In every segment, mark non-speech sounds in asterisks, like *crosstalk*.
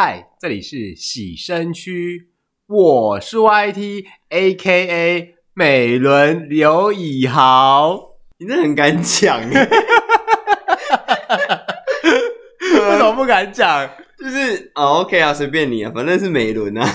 嗨，这里是洗身区，我是 YT AKA 美轮刘以豪。你真的很敢讲耶，*laughs* 为什么不敢讲？就是哦，OK 啊，随便你啊，反正是美轮啊，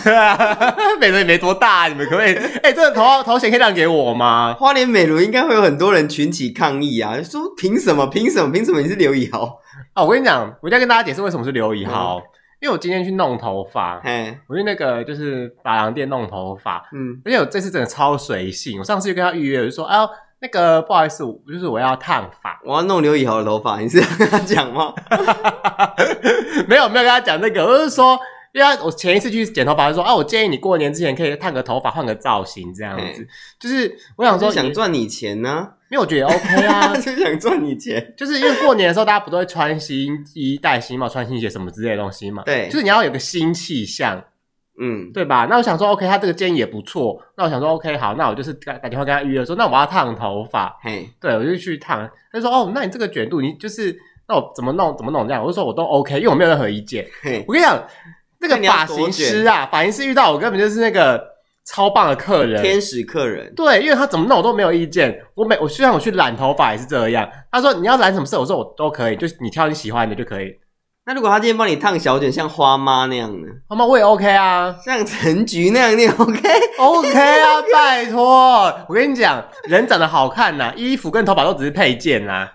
*laughs* 美轮也没多大，你们可不可以？*laughs* 哎、欸，这个头头衔可以让给我吗？花莲美轮应该会有很多人群起抗议啊，说凭什么？凭什么？凭什么你是刘以豪？啊，我跟你讲，我一定要跟大家解释为什么是刘以豪，嗯、因为我今天去弄头发，嘿我去那个就是发廊店弄头发，嗯，而且我这次真的超随性，我上次就跟他预约，我就说，哎呦。那个不好意思，我就是我要烫发，我要弄刘以豪的头发，你是要跟他讲吗？*laughs* 没有没有跟他讲那个，我是说，因为我前一次去剪头发，就说啊，我建议你过年之前可以烫个头发，换个造型这样子。就是我想说，想赚你钱呢、啊，因为我觉得 OK 啊，*laughs* 就想赚你钱，就是因为过年的时候大家不都会穿新衣、戴新帽、穿新鞋什么之类的东西嘛？对，就是你要有个新气象。嗯，对吧？那我想说，OK，他这个建议也不错。那我想说，OK，好，那我就是打打电话跟他预约说，那我要烫头发。嘿，对，我就去烫。他就说，哦，那你这个卷度，你就是那我怎么弄怎么弄这样？我就说我都 OK，因为我没有任何意见。嘿，我跟你讲，那个发型师啊，发型师遇到我根本就是那个超棒的客人，天使客人。对，因为他怎么弄我都没有意见。我每我虽然我去染头发也是这样，他说你要染什么色，我说我都可以，就是你挑你喜欢的就可以。那如果他今天帮你烫小卷，像花妈那样呢？花妈我也 OK 啊，像陈菊那样你 OK？OK OK 啊，*laughs* 拜托，我跟你讲，人长得好看呐，衣服跟头发都只是配件呐。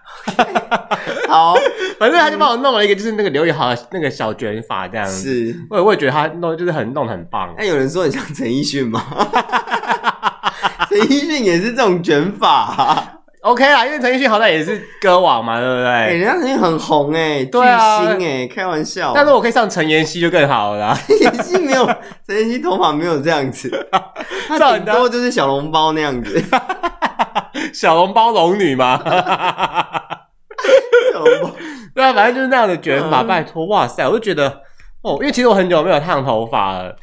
*laughs* 好，反正他就帮我弄了一个，就是那个刘宇豪的那个小卷发这样子。是，我也我也觉得他弄就是很弄得很棒。那有人说你像陈奕迅吗？*laughs* 陈奕迅也是这种卷发啊。OK 啦，因为陈奕迅好歹也是歌王嘛，对不对？哎、欸，人家陈奕很红哎，*laughs* 对啊，巨星哎，开玩笑。但是我可以上陈妍希就更好了。陈 *laughs* 妍希没有，陈妍希头发没有这样子，*laughs* 他顶多就是小笼包那样子。小笼包龙女吗？小笼包，对啊，反正就是那样的卷发。拜托，哇塞，我就觉得哦，因为其实我很久没有烫头发了。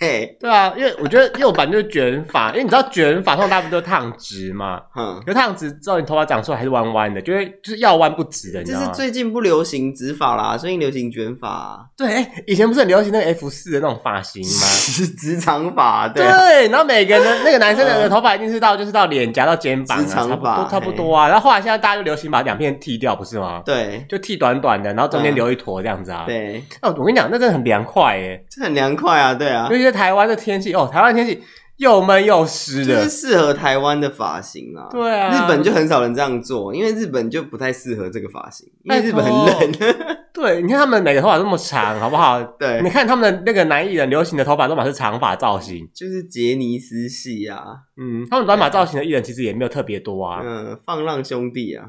嘿，对啊，因为我觉得，因为我本来就是卷发，因为你知道卷发通常大部分都烫直嘛，*laughs* 嗯，可烫直之后你头发长出来还是弯弯的，就会就是要弯不直的，你知道吗？就是最近不流行直发啦，最近流行卷发。对，欸，以前不是很流行那个 F 四的那种发型吗？*laughs* 直长发，对，啊，对，然后每个人的那个男生的头发一定是到就是到脸颊到肩膀，啊，直长发差不多啊。然后后来现在大家就流行把两片剃掉，不是吗？对，就剃短短的，然后中间留一坨这样子啊。对，哦，我跟你讲，那真的很凉快耶，这很凉快啊，对啊，尤其是台湾的天气。哦，台湾天气又闷又湿的，就是适合台湾的发型啊。对啊，日本就很少人这样做，因为日本就不太适合这个发型，因为日本很冷。*laughs* 对，你看他们每个头发这么长，好不好？对，你看他们的那个男艺人流行的头发都满是长发造型，就是杰尼斯系啊。嗯，他们短发造型的艺人其实也没有特别多啊。嗯，放浪兄弟啊。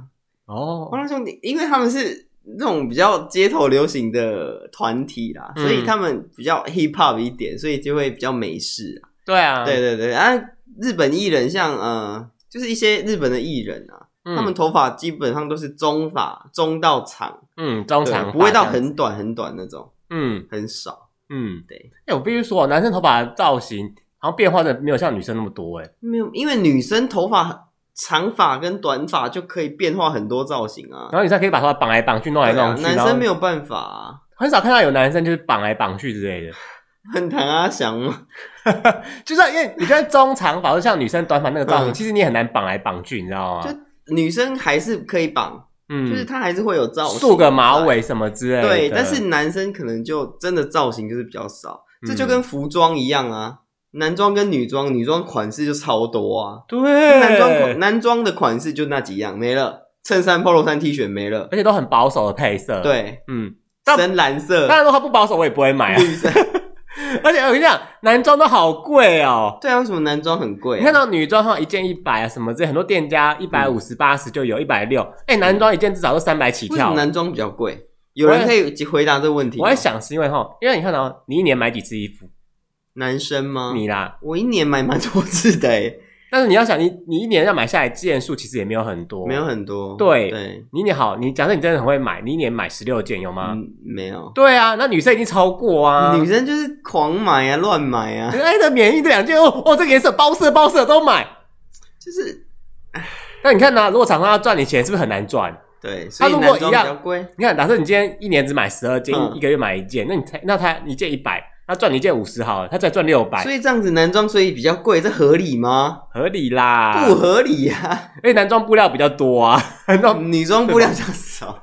哦，放浪兄弟，因为他们是那种比较街头流行的团体啦，所以他们比较 hip hop 一点，所以就会比较美式啊。对啊，对对对，啊，日本艺人像呃，就是一些日本的艺人啊，嗯、他们头发基本上都是中发，中到长，嗯，中长，不会到很短很短那种，嗯，很少，嗯，对。哎、欸，我必须说，男生头发的造型好像变化的没有像女生那么多，哎，没有，因为女生头发长发跟短发就可以变化很多造型啊，然后女生可以把头发绑来绑去，弄来弄去，啊、男生没有办法啊，很少看到有男生就是绑来绑去之类的。*laughs* 很唐阿翔吗？*laughs* 就是因为你觉得中长发就像女生短发那个造型，嗯、其实你很难绑来绑去，你知道吗？就女生还是可以绑，嗯，就是她还是会有造型，束个马尾什么之类的。对，但是男生可能就真的造型就是比较少，嗯、这就跟服装一样啊，男装跟女装，女装款式就超多啊。对，男装男装的款式就那几样没了，衬衫、polo 衫、T 恤没了，而且都很保守的配色。对，嗯，深蓝色。当然说它不保守，我也不会买啊。绿色。*laughs* 而且我跟你讲，男装都好贵哦。对啊，为什么男装很贵？你看到女装上一件一百啊，什么这很多店家一百五十八十就有一百六。哎，男装一件至少都三百起跳。为什么男装比较贵？有人可以回答这个问题。我在想是因为哈，因为你看到你一年买几次衣服？男生吗？你啦，我一年买蛮多次的诶。但是你要想，你你一年要买下来件数其实也没有很多，没有很多。对，对，你你好，你假设你真的很会买，你一年买十六件有吗？嗯，没有。对啊，那女生已经超过啊，女生就是狂买啊，乱买啊。哎，这免疫这两件哦哦，这个颜色包色包色都买，就是，那你看呢？如果厂商要赚你钱，是不是很难赚？对，所以男装比较贵。你看，假设你今天一年只买十二件，嗯一个月买一件，那你才那他一件一百，他赚你一件五十好了，他再赚六百，所以这样子男装所以比较贵，这合理吗？合理啦，不合理呀、啊，*laughs* 因为男装布料比较多啊，男装女装布料比较少，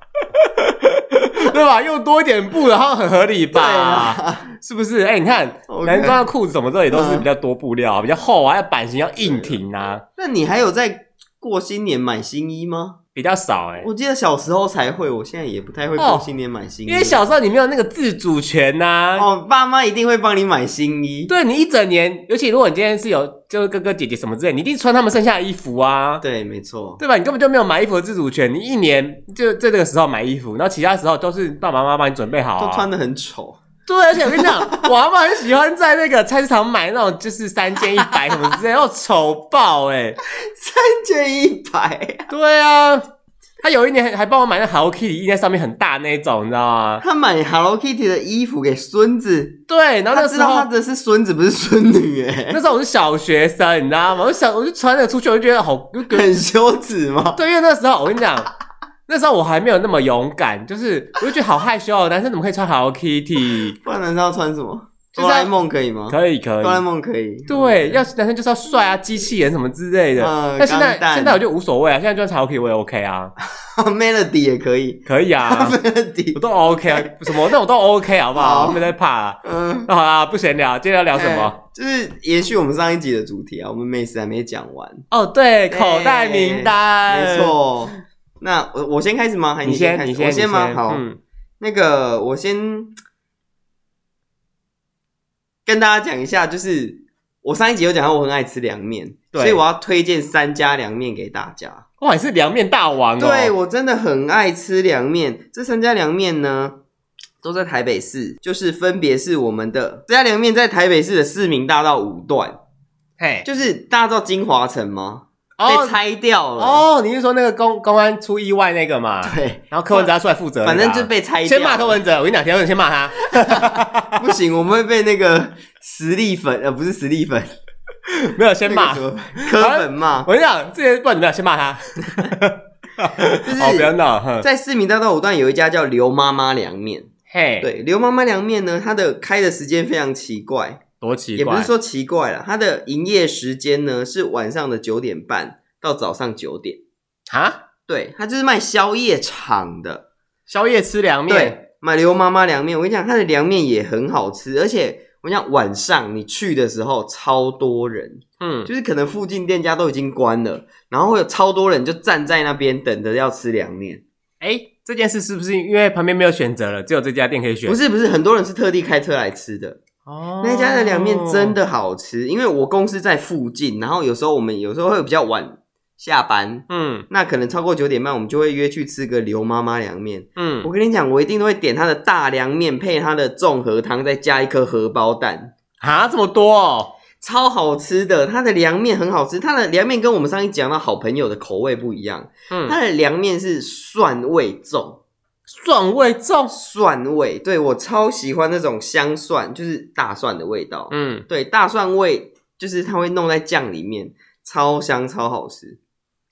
*laughs* 对吧？用多一点布，然后很合理吧？啊、是不是？哎、欸，你看男装的裤子什么这也都是比较多布料，啊、比较厚啊，要版型要硬挺啊。那你还有在过新年买新衣吗？比较少哎、欸，我记得小时候才会，我现在也不太会过新年买新衣，哦、因为小时候你没有那个自主权呐、啊。哦，爸妈一定会帮你买新衣，对你一整年，尤其如果你今天是有就是哥哥姐姐什么之类，你一定穿他们剩下的衣服啊。对，没错，对吧？你根本就没有买衣服的自主权，你一年就在这个时候买衣服，然后其他时候都是爸爸妈妈帮你准备好、啊，都穿的很丑。对，而且我跟你讲，我阿妈很喜欢在那个菜市场买那种就是三件一百什么之类，然后丑爆哎、欸，*laughs* 三件一百，对啊。他有一年还帮我买那 Hello Kitty，印在上面很大那种，你知道吗？他买 Hello Kitty 的衣服给孙子，对，然后那时候他的是孙子不是孙女诶那时候我是小学生，你知道吗？我想我就穿着出去，我就觉得好很羞耻吗？对，因为那时候我跟你讲，那时候我还没有那么勇敢，就是我就觉得好害羞哦，男生怎么可以穿 Hello Kitty？*laughs* 不然男生要穿什么？哆啦 A 梦可以吗？可以可以，哆啦 A 梦可以。对，要男生就是要帅啊，机器人什么之类的。嗯，那现在现在我就无所谓啊，现在穿 Hello Kitty 我也 OK 啊。*laughs* Melody 也可以，可以啊，*laughs* Melody 我都 OK 啊，什么那我都 OK 好不好？我没在怕。嗯，那好啦，不闲聊，今天要聊什么？就是延续我们上一集的主题啊，我们美食还没讲完。哦，对，口袋名单，没错。那我我先开始吗？还是你先？我先吗？好，那个我先。跟大家讲一下，就是我上一集有讲到我很爱吃凉面，所以我要推荐三家凉面给大家。哇，你是凉面大王哦！对，我真的很爱吃凉面。这三家凉面呢，都在台北市，就是分别是我们的这家凉面在台北市的市民大道五段，嘿，就是大家知道金华城吗？哦、被拆掉了哦，你是说那个公公安出意外那个嘛？对，然后柯文哲要出来负责、啊，反正就被拆掉。先骂柯文哲，我跟你讲，田文先骂他，*laughs* 不行，我们会被那个实力粉，呃，不是实力粉，没有先骂柯粉骂。我跟你讲，这些不管怎么样，先骂他。*laughs* 就是哦，不要闹。在市民大道五段有一家叫刘妈妈凉面，嘿，对，刘妈妈凉面呢，它的开的时间非常奇怪。多奇怪，也不是说奇怪了，它的营业时间呢是晚上的九点半到早上九点啊。对，它就是卖宵夜场的，宵夜吃凉面。对，买刘妈妈凉面，我跟你讲，它的凉面也很好吃，而且我跟你讲，晚上你去的时候超多人，嗯，就是可能附近店家都已经关了，然后会有超多人就站在那边等着要吃凉面。哎，这件事是不是因为旁边没有选择了，只有这家店可以选？不是，不是，很多人是特地开车来吃的。哦，那家的凉面真的好吃，因为我公司在附近，然后有时候我们有时候会比较晚下班，嗯，那可能超过九点半，我们就会约去吃个刘妈妈凉面，嗯，我跟你讲，我一定都会点它的大凉面配它的综合汤，再加一颗荷包蛋。啊，这么多哦，超好吃的，它的凉面很好吃，它的凉面跟我们上一讲到好朋友的口味不一样，嗯，它的凉面是蒜味重。蒜味重，蒜味，对，我超喜欢那种香蒜，就是大蒜的味道。嗯，对，大蒜味就是它会弄在酱里面，超香，超好吃。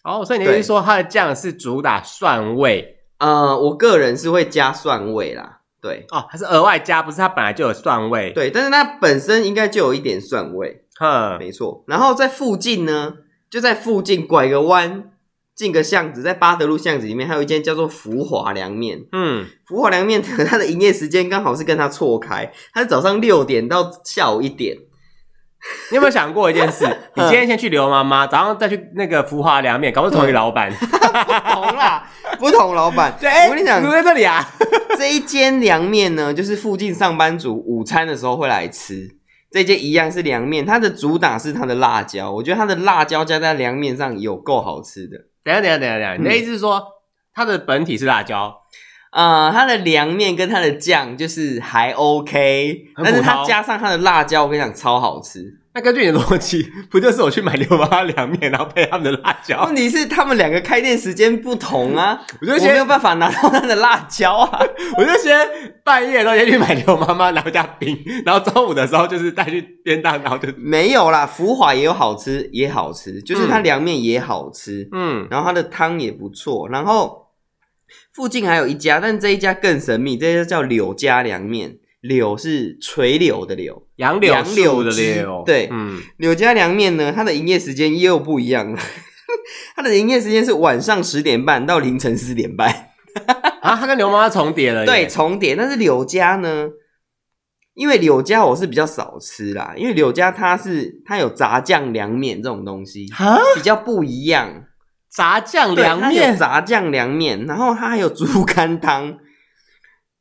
哦，所以你是说它的酱是主打蒜味？呃，我个人是会加蒜味啦。对，哦，它是额外加，不是它本来就有蒜味。对，但是它本身应该就有一点蒜味。呵，没错。然后在附近呢，就在附近拐个弯。进个巷子，在巴德路巷子里面，还有一间叫做福华凉面。嗯，福华凉面 *laughs* 它的营业时间刚好是跟它错开，它是早上六点到下午一点。*laughs* 你有没有想过一件事？你今天先去刘妈妈，早上再去那个福华凉面，搞不好同一个老板。*laughs* 不同啦，不同老板。对，我跟你讲，你在这里啊。这一间凉面呢，就是附近上班族午餐的时候会来吃。这间一样是凉面，它的主打是它的辣椒，我觉得它的辣椒加在凉面上有够好吃的。等下，等下，等下，等下，你的意思是说，嗯、它的本体是辣椒，呃，它的凉面跟它的酱就是还 OK，但是它加上它的辣椒，我跟你讲超好吃。那根据你的逻辑，不就是我去买刘妈妈凉面，然后配他们的辣椒？问题是他们两个开店时间不同啊，*laughs* 我就先我没有办法拿到他的辣椒啊，*laughs* 我就先半夜的时候先去买刘妈妈拿回家冰，然后中午的时候就是带去便当，然后就没有啦。福华也有好吃，也好吃，就是它凉面也好吃，嗯，然后它的汤也不错，然后附近还有一家，但这一家更神秘，这家叫柳家凉面。柳是垂柳的柳，杨柳杨柳的柳。对，嗯，柳家凉面呢，它的营业时间又不一样了。*laughs* 它的营业时间是晚上十点半到凌晨四点半。*laughs* 啊，它跟刘妈妈重叠了。对，重叠。但是柳家呢，因为柳家我是比较少吃啦，因为柳家它是它有炸酱凉面这种东西，蛤比较不一样。炸酱凉面，炸酱凉面，然后它还有猪肝汤。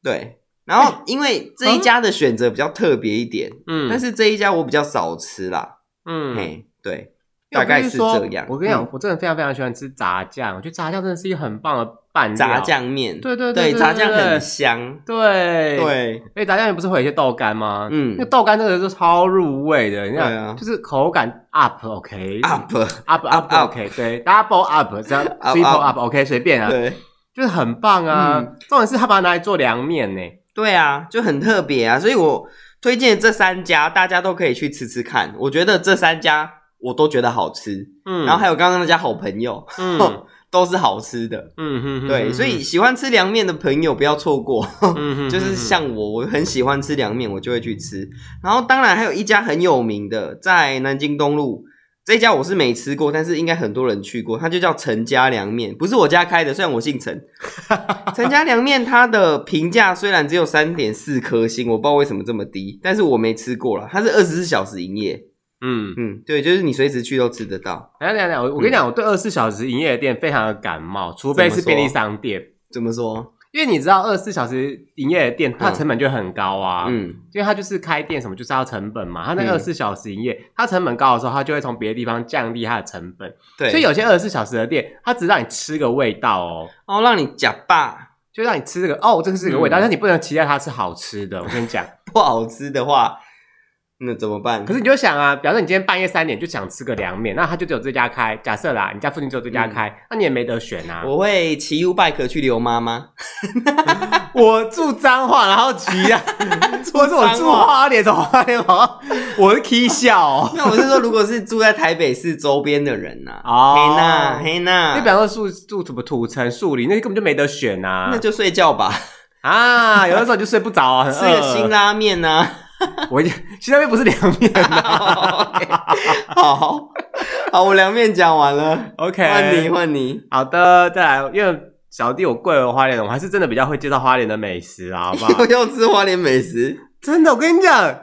对。然后，因为这一家的选择比较特别一点，嗯，但是这一家我比较少吃啦，嗯，嘿，对，大概是这样。我跟你讲，我真的非常非常喜欢吃炸酱，我觉得炸酱真的是一个很棒的拌炸酱面，对对对，炸酱很香，对。对。哎，炸酱面不是会有一些豆干吗？嗯，那豆干真的是超入味的，你看，就是口感 up，OK，up，up，up，OK，对，double up，这样 triple up，OK，随便啊，对，就是很棒啊。重点是他把它拿来做凉面呢。对啊，就很特别啊，所以我推荐这三家，大家都可以去吃吃看。我觉得这三家我都觉得好吃，嗯，然后还有刚刚那家好朋友，嗯，*laughs* 都是好吃的，嗯哼，哼，对，所以喜欢吃凉面的朋友不要错过，嗯哼，哼，就是像我，我很喜欢吃凉面，我就会去吃。然后当然还有一家很有名的，在南京东路。这家我是没吃过，但是应该很多人去过。它就叫陈家凉面，不是我家开的，虽然我姓陈。*laughs* 陈家凉面它的评价虽然只有三点四颗星，我不知道为什么这么低，但是我没吃过了。它是二十四小时营业，嗯嗯，对，就是你随时去都吃得到。等下等下，我我跟你讲，我对二十四小时营业的店非常的感冒，除非是便利商店。怎么说？因为你知道，二十四小时营业的店，它成本就很高啊。嗯，因为它就是开店什么，就是要成本嘛。它那二十四小时营业，它成本高的时候，它就会从别的地方降低它的成本。对，所以有些二十四小时的店，它只让你吃个味道哦，哦，让你假霸，就让你吃这个哦，这个是个味道，但你不能期待它是好吃的。我跟你讲，*laughs* 不好吃的话。那怎么办？可是你就想啊，比方说你今天半夜三点就想吃个凉面，那他就只有这家开。假设啦，你家附近只有这家开，嗯、那你也没得选啊。我会骑 U-bike 去刘妈妈。*laughs* 我住彰化，然后骑啊。*laughs* 或者我住花莲，从花莲跑。*laughs* 我是 K 笑、喔。那我是说，如果是住在台北市周边的人呐、啊，哦，嘿娜，黑娜。你比方说住住什么土城、树林，那根本就没得选啊。那就睡觉吧。啊，有的时候就睡不着啊，吃个辛拉面呐、啊。*laughs* 我辛拉面不是凉面 *laughs* 好好，好，我凉面讲完了。OK，换你，换你。好的，再来，因为小弟我贵了花莲，我还是真的比较会介绍花莲的美食啊，好不好？*laughs* 要吃花莲美食，真的，我跟你讲，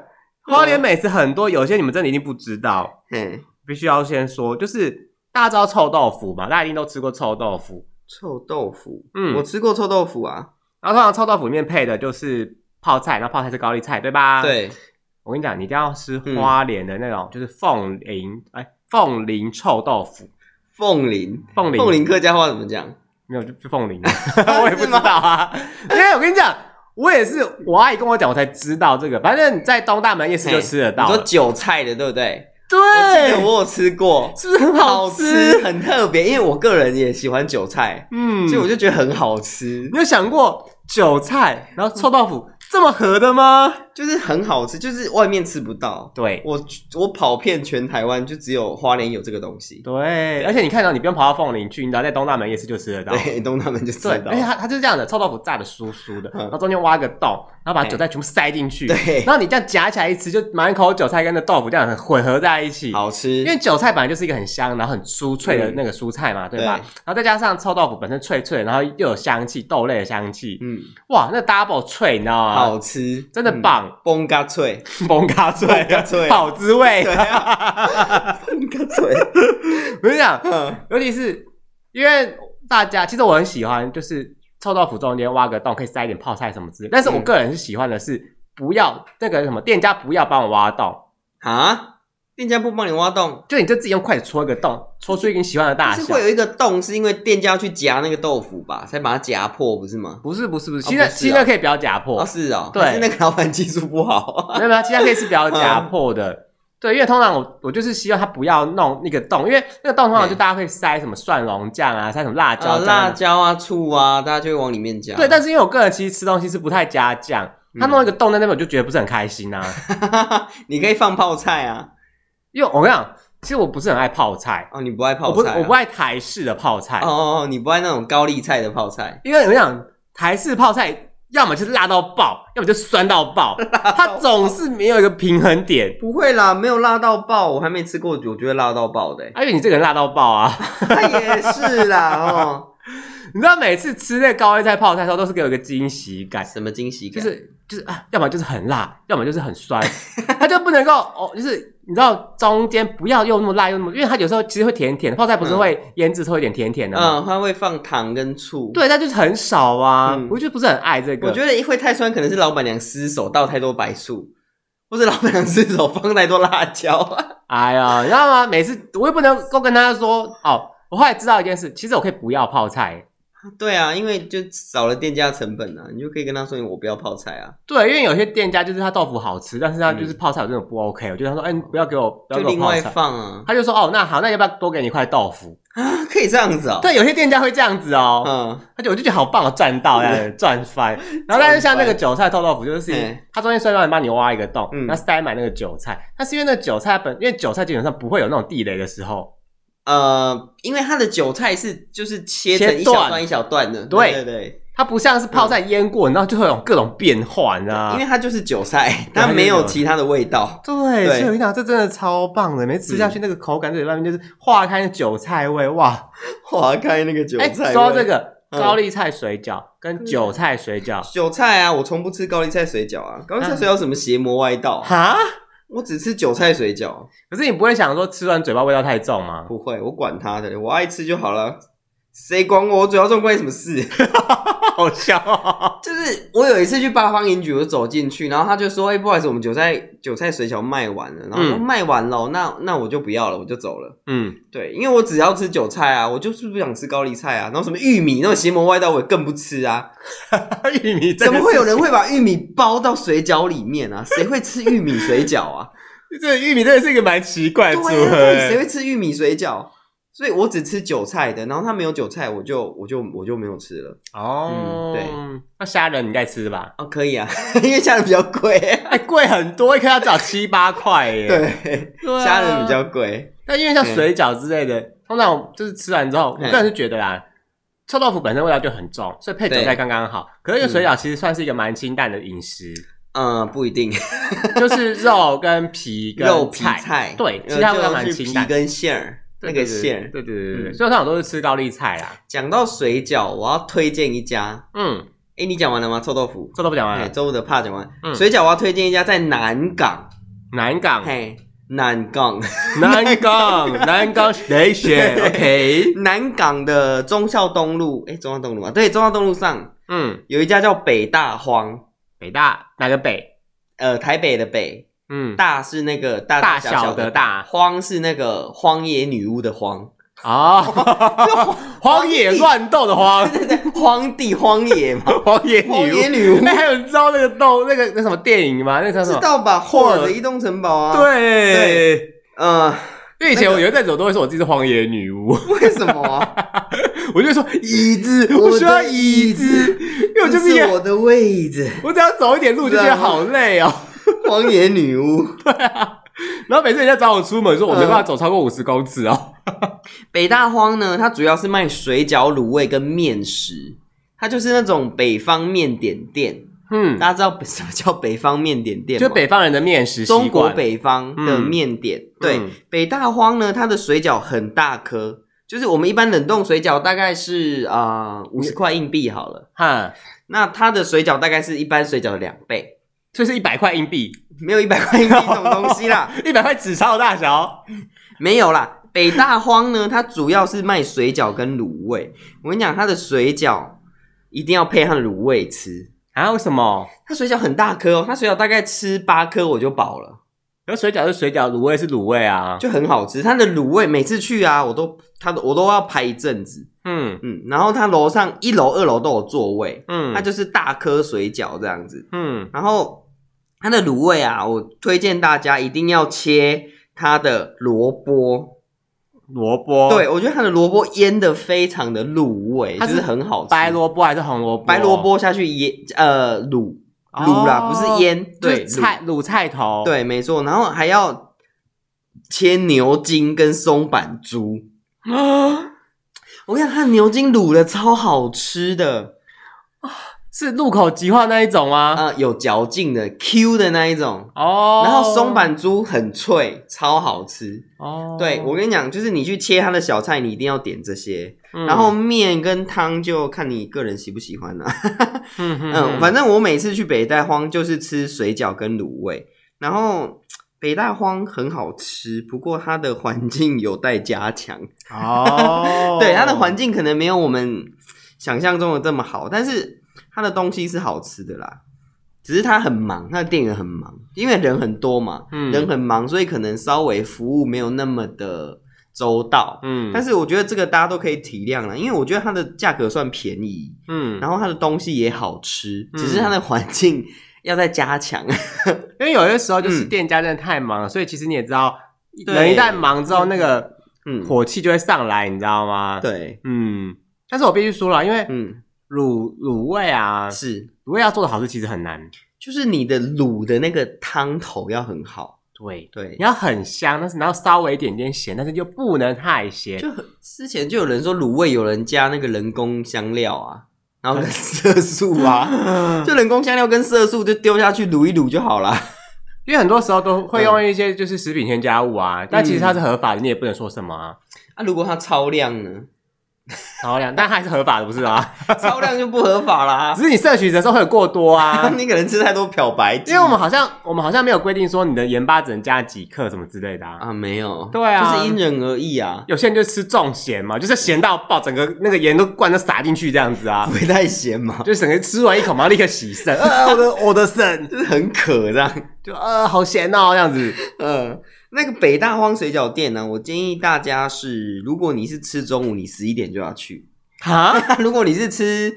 花莲美食很多，有些你们真的一定不知道。嗯，必须要先说，就是大家知道臭豆腐嘛？大家一定都吃过臭豆腐。臭豆腐，嗯，我吃过臭豆腐啊。然后通常臭豆腐里面配的就是。泡菜，然后泡菜是高丽菜，对吧？对，我跟你讲，你一定要吃花莲的那种，就是凤林，哎，凤林臭豆腐。凤林，凤林，凤林客家话怎么讲？没有，就就凤林，*laughs* *laughs* 我也不知道啊。因为我跟你讲，我也是我阿姨跟我讲，我才知道这个。反正你在东大门夜市就吃得到。你说韭菜的，对不对？对，我记得我有吃过，是不是很好吃？很特别，因为我个人也喜欢韭菜，嗯，所以我就觉得很好吃。你有想过韭菜，然后臭豆腐？这么合的吗？就是很好吃，就是外面吃不到。对，我我跑遍全台湾，就只有花莲有这个东西。对，而且你看到你不用跑到凤林去，你只要在东大门夜市就吃得到。对，东大门就吃得到。而且它它就是这样的，臭豆腐炸的酥酥的，然后中间挖个洞，然后把韭菜全部塞进去。对，然后你这样夹起来一吃，就满口韭菜跟那豆腐这样混合在一起，好吃。因为韭菜本来就是一个很香，然后很酥脆的那个蔬菜嘛，对吧？然后再加上臭豆腐本身脆脆，然后又有香气，豆类的香气。嗯，哇，那 double 脆，你知道吗？好吃。真的棒，崩嘎 *laughs* 脆，崩嘎脆，脆，好滋味。*laughs* 崩嘎脆，我跟你讲，尤其是因为大家，其实我很喜欢，就是臭豆腐中间挖个洞，可以塞一点泡菜什么之类。但是我个人是喜欢的是，不要那个什么店家不要帮我挖洞啊。店家不帮你挖洞，就你就自己用筷子戳一个洞，戳出一个你喜欢的大小。是会有一个洞，是因为店家要去夹那个豆腐吧，才把它夹破，不是吗？不是，不是，不是，现在现在可以不要夹破。哦，是哦，对，是那个老板技术不好。*laughs* 没有没有，现在可以是不要夹破的。*laughs* 对，因为通常我我就是希望他不要弄那个洞，因为那个洞通常就大家会塞什么蒜蓉酱啊，塞什么辣椒、辣椒啊、醋啊，大家就会往里面加。对，但是因为我个人其实吃东西是不太加酱，他弄一个洞在那边，我就觉得不是很开心啊。你可以放泡菜啊。因为我跟你讲，其实我不是很爱泡菜哦，你不爱泡菜、啊，我不我不爱台式的泡菜。哦哦哦，你不爱那种高丽菜的泡菜，因为我想台式泡菜。要么就是辣到爆，要么就酸到爆，*laughs* 它总是没有一个平衡点。不会啦，没有辣到爆，我还没吃过，我觉得辣到爆的、欸。而且你这个人辣到爆啊，*laughs* 他也是啦哦。*laughs* 你知道每次吃那高丽菜泡菜的时候，都是给我一个惊喜感。什么惊喜感？就是就是啊，要么就是很辣，要么就是很酸，它就不能够哦，就是。你知道中间不要又那么辣又那么，因为它有时候其实会甜甜的，泡菜不是会腌制出一点甜甜的吗？嗯，它会放糖跟醋。对，它就是很少啊。嗯、我觉得不是很爱这个。我觉得一会太酸，可能是老板娘失手倒太多白醋，或者老板娘失手放太多辣椒。哎呀，你知道吗？每次我又不能够跟他说哦，我后来知道一件事，其实我可以不要泡菜。*laughs* 对啊，因为就少了店家成本啊，你就可以跟他说，我不要泡菜啊。对，因为有些店家就是他豆腐好吃，但是他就是泡菜有这种不 OK，我就他说，哎，你不要给我，不要给我泡菜，就另外放啊。他就说，哦，那好，那要不要多给你一块豆腐啊？可以这样子哦。对，有些店家会这样子哦。嗯，他就我就觉得好棒哦，赚到呀，赚翻。*laughs* 然后但是像那个韭菜臭豆腐，就是他中间虽然帮你挖一个洞，然后塞满那个韭菜，但是因为那个韭菜本，因为韭菜基本上不会有那种地雷的时候。呃，因为它的韭菜是就是切成一小段一小段的，对对对，它不像是泡菜腌过，然后就会有各种变化，你知道吗？因为它就是韭菜，它没有其他的味道。对，所以我跟你讲，这真的超棒的，每次吃下去那个口感，在里外面就是化开那韭菜味，哇，*laughs* 化开那个韭菜。哎，说到这个高丽菜水饺跟韭菜水饺，韭菜啊，我从不吃高丽菜水饺啊，高丽菜水饺什么邪魔歪道哈？我只吃韭菜水饺，可是你不会想说吃完嘴巴味道太重吗？不会，我管他的，我爱吃就好了。谁管我？我嘴巴重关你什么事？*laughs* 好笑啊！*laughs* 就是我有一次去八方云集，我走进去，然后他就说：“哎，不好意思，我们韭菜韭菜水饺卖完了。”然后说卖完了，那那我就不要了，我就走了。嗯，对，因为我只要吃韭菜啊，我就是不想吃高丽菜啊。然后什么玉米那种邪魔歪道，我也更不吃啊。*laughs* 玉米怎么会有人会把玉米包到水饺里面啊？谁会吃玉米水饺啊？这玉米真的是一个蛮奇怪的组合。谁会吃玉米水饺？所以我只吃韭菜的，然后他没有韭菜，我就我就我就没有吃了。哦，嗯、对，那虾仁你应该吃吧？哦，可以啊，*laughs* 因为虾仁比较贵，哎，贵很多，一颗要找七八块耶。*laughs* 对，虾仁、啊、比较贵。那因为像水饺之类的，嗯、通常就是吃完之后，我个人是觉得啦，嗯、臭豆腐本身味道就很重，所以配韭菜刚刚好。可是因为水饺其实算是一个蛮清淡的饮食。嗯，不一定，就是肉跟皮 *laughs* 跟肉皮菜，对，其他味道蛮清淡，皮跟馅儿。那个馅，对对对对，所以我都是吃高丽菜啦。讲到水饺，我要推荐一家。嗯，诶你讲完了吗？臭豆腐，臭豆腐讲完了。周的怕讲完。嗯，水饺我要推荐一家在南港。南港，嘿，南港，南港，南港 Station，OK。南港的忠孝东路，诶忠孝东路吗？对，忠孝东路上，嗯，有一家叫北大荒。北大哪个北？呃，台北的北。嗯，大是那个大大小小的大，荒是那个荒野女巫的荒啊，*laughs* *laughs* 荒野乱斗的荒，对对对，荒地荒野嘛，*laughs* 荒野女巫。那还有你知道那个斗那个那什么电影吗？那叫什么？知道吧？霍尔的移动城堡啊。对，嗯，因为以前我以为在走都会说我自己是荒野女巫，为什么啊？我就说椅子，我需要椅子，因为我就是我的位置，我只要走一点路就觉得好累哦。*laughs* 荒野女巫，*laughs* 对啊，然后每次人家找我出门，说我没办法走超过五十公尺哦。*laughs* 北大荒呢，它主要是卖水饺、卤味跟面食，它就是那种北方面点店。嗯，大家知道什么叫北方面点店吗？就北方人的面食中国北方的面点。嗯、对，嗯、北大荒呢，它的水饺很大颗，就是我们一般冷冻水饺大概是啊五十块硬币好了。哈，那它的水饺大概是一般水饺的两倍。这是一百块硬币，没有一百块硬币这种东西啦，*laughs* 一百块纸钞的大小，没有啦。北大荒呢，它主要是卖水饺跟卤味。我跟你讲，它的水饺一定要配它的卤味吃啊？为什么？它水饺很大颗哦，它水饺大概吃八颗我就饱了。然后水饺是水饺，卤味是卤味啊，就很好吃。它的卤味每次去啊，我都它我都要排一阵子。嗯嗯，然后它楼上一楼、二楼都有座位。嗯，它就是大颗水饺这样子。嗯，然后。它的卤味啊，我推荐大家一定要切它的萝卜，萝卜，对，我觉得它的萝卜腌的非常的入味，它是是很好吃。白萝卜还是红萝卜？白萝卜下去腌，呃，卤卤啦，哦、不是腌，对，菜卤菜头，对，没错。然后还要切牛筋跟松板猪啊！*gasps* 我跟你讲，它牛筋卤的超好吃的啊，是入口即化那一种吗？啊，有嚼劲的 Q 的那一种哦。然后松板猪很脆，超好吃哦。对，我跟你讲，就是你去切它的小菜，你一定要点这些。嗯、然后面跟汤就看你个人喜不喜欢了、啊。*laughs* 嗯嗯，反正我每次去北大荒就是吃水饺跟卤味，然后。北大荒很好吃，不过它的环境有待加强。哦，*laughs* 对，它的环境可能没有我们想象中的这么好，但是它的东西是好吃的啦。只是他很忙，他的店员很忙，因为人很多嘛，嗯，人很忙，所以可能稍微服务没有那么的周到。嗯，但是我觉得这个大家都可以体谅了，因为我觉得它的价格算便宜，嗯，然后它的东西也好吃，只是它的环境。要再加强，*laughs* 因为有些时候就是店家真的太忙了，嗯、所以其实你也知道，人一旦忙之后，那个嗯火气就会上来，你知道吗？对，嗯。但是我必须说了，因为卤卤味啊，是卤味要做的好吃，其实很难，就是你的卤的那个汤头要很好，对对，你要很香，但是然后稍微一点点咸，但是就不能太咸。就之前就有人说卤味有人加那个人工香料啊。然后色素啊，*laughs* 就人工香料跟色素就丢下去卤一卤就好了。*laughs* 因为很多时候都会用一些就是食品添加物啊，嗯、但其实它是合法的，你也不能说什么啊。啊，如果它超量呢？超量，但还是合法的，不是吗？*laughs* 超量就不合法啦。*laughs* 只是你摄取的时候会有过多啊，*laughs* 你可能吃太多漂白剂。因为我们好像我们好像没有规定说你的盐巴只能加几克什么之类的啊。啊，没有。对啊，就是因人而异啊。有些人就吃重咸嘛，就是咸到爆，整个那个盐都灌都洒进去这样子啊。不会太咸嘛？就整个吃完一口，马上立刻洗肾。呃，我的我的肾就是很渴这样，就呃好咸哦这样子，嗯。那个北大荒水饺店呢，我建议大家是，如果你是吃中午，你十一点就要去啊；*laughs* 如果你是吃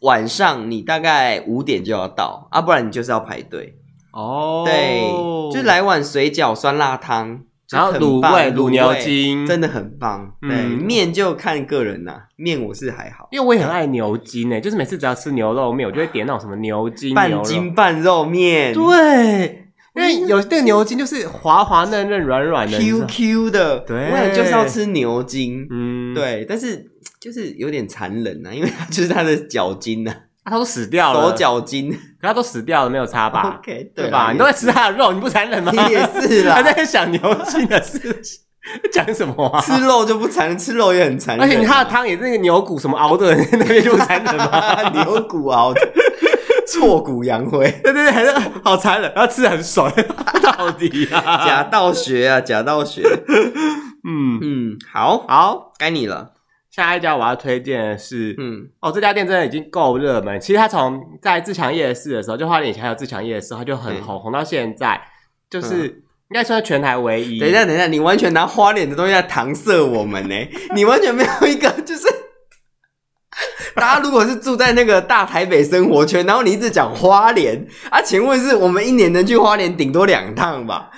晚上，你大概五点就要到啊，不然你就是要排队哦。对，就来碗水饺酸辣汤，然后卤味卤牛筋，真的很棒。对，面就看个人呐，面我是还好，因为我也很爱牛筋诶，就是每次只要吃牛肉面，我就会点那种什么牛筋半筋半肉面，对。因为有那个牛筋就是滑滑嫩嫩软软的，Q Q 的，对，我就是要吃牛筋，嗯，对，但是就是有点残忍呐，因为它就是它的脚筋呐，它都死掉了，手脚筋，可它都死掉了，没有差吧？OK，对吧？你都在吃它的肉，你不残忍吗？你也是啦，*laughs* 还在想牛筋的事情，讲什么啊？吃肉就不残忍，吃肉也很残忍，而且它的汤也是那个牛骨什么熬的，那边就不残忍吗？*laughs* 牛骨熬的。挫骨扬灰，对对对，还是 *laughs* 好残忍，然后吃的很爽，*laughs* 到底啊？假道学啊，假道学。*laughs* 嗯嗯，好好，该你了。下一家我要推荐的是，嗯，哦，这家店真的已经够热门。其实它从在自强夜市的时候，就花莲以前还有自强夜市，它就很红，红到现在，就是应该算全台唯一。等一下，等一下，你完全拿花脸的东西在搪塞我们呢？你完全没有一个就是。大家如果是住在那个大台北生活圈，然后你一直讲花莲啊，请问是我们一年能去花莲顶多两趟吧？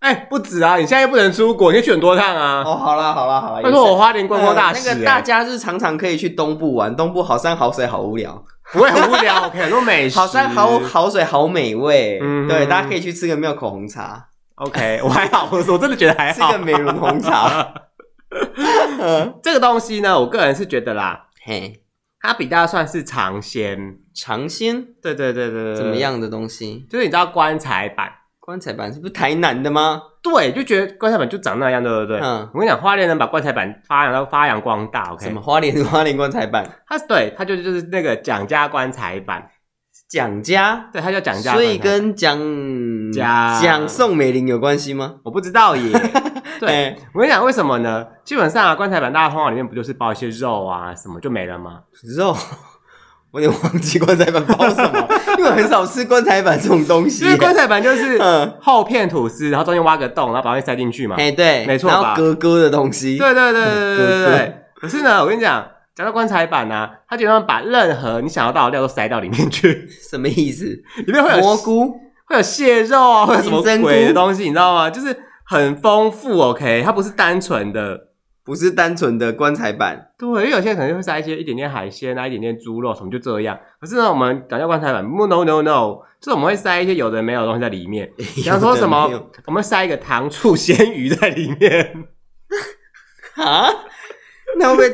哎、欸，不止啊！你现在又不能出国，你可以去很多趟啊！哦，好啦好啦好啦，他说我花莲观光大使、欸呃，那个大家是常常可以去东部玩，东部好山好水好无聊，不会很无聊，OK，很多美食，*laughs* 好山好好水好美味，嗯，对，大家可以去吃个妙口红茶，OK，我还好，我我真的觉得还好，吃个美容红茶。*laughs* 这个东西呢，我个人是觉得啦，嘿。它比较算是尝鲜，尝鲜，对对对对对，怎么样的东西？就是你知道棺材板，棺材板是不是台南的吗？对，就觉得棺材板就长那样，对不对？嗯，我跟你讲，花莲人把棺材板发扬到发扬光大，OK？什么花莲花莲棺材板？它对，它就就是那个蒋家棺材板，蒋家，对，他叫蒋家，所以跟蒋蒋蒋宋美龄有关系吗？我不知道耶。*laughs* 对，欸、我跟你讲，为什么呢？基本上啊，棺材板大家通常里面不就是包一些肉啊，什么就没了吗？肉，*laughs* 我有点忘记棺材板包什么，*laughs* 因为很少吃棺材板这种东西。因为棺材板就是厚片吐司，然后中间挖个洞，然后把东西塞进去嘛。哎、欸，对，没错吧？然后割割的东西。对对对对对对可是呢，我跟你讲，讲到棺材板呢、啊，它基本上把任何你想要到的料都塞到里面去。什么意思？里面会有蘑菇，会有蟹肉啊，会有什么鬼的东西，你知道吗？就是。很丰富，OK，它不是单纯的不是单纯的棺材板。对，因为有些人可能会塞一些一点点海鲜啊，一点点猪肉什么，就这样。可是呢，我们讲到棺材板，no no no，就是我们会塞一些有的没有的东西在里面。比方说什么，我们塞一个糖醋鲜鱼在里面。*laughs* 啊？那会不会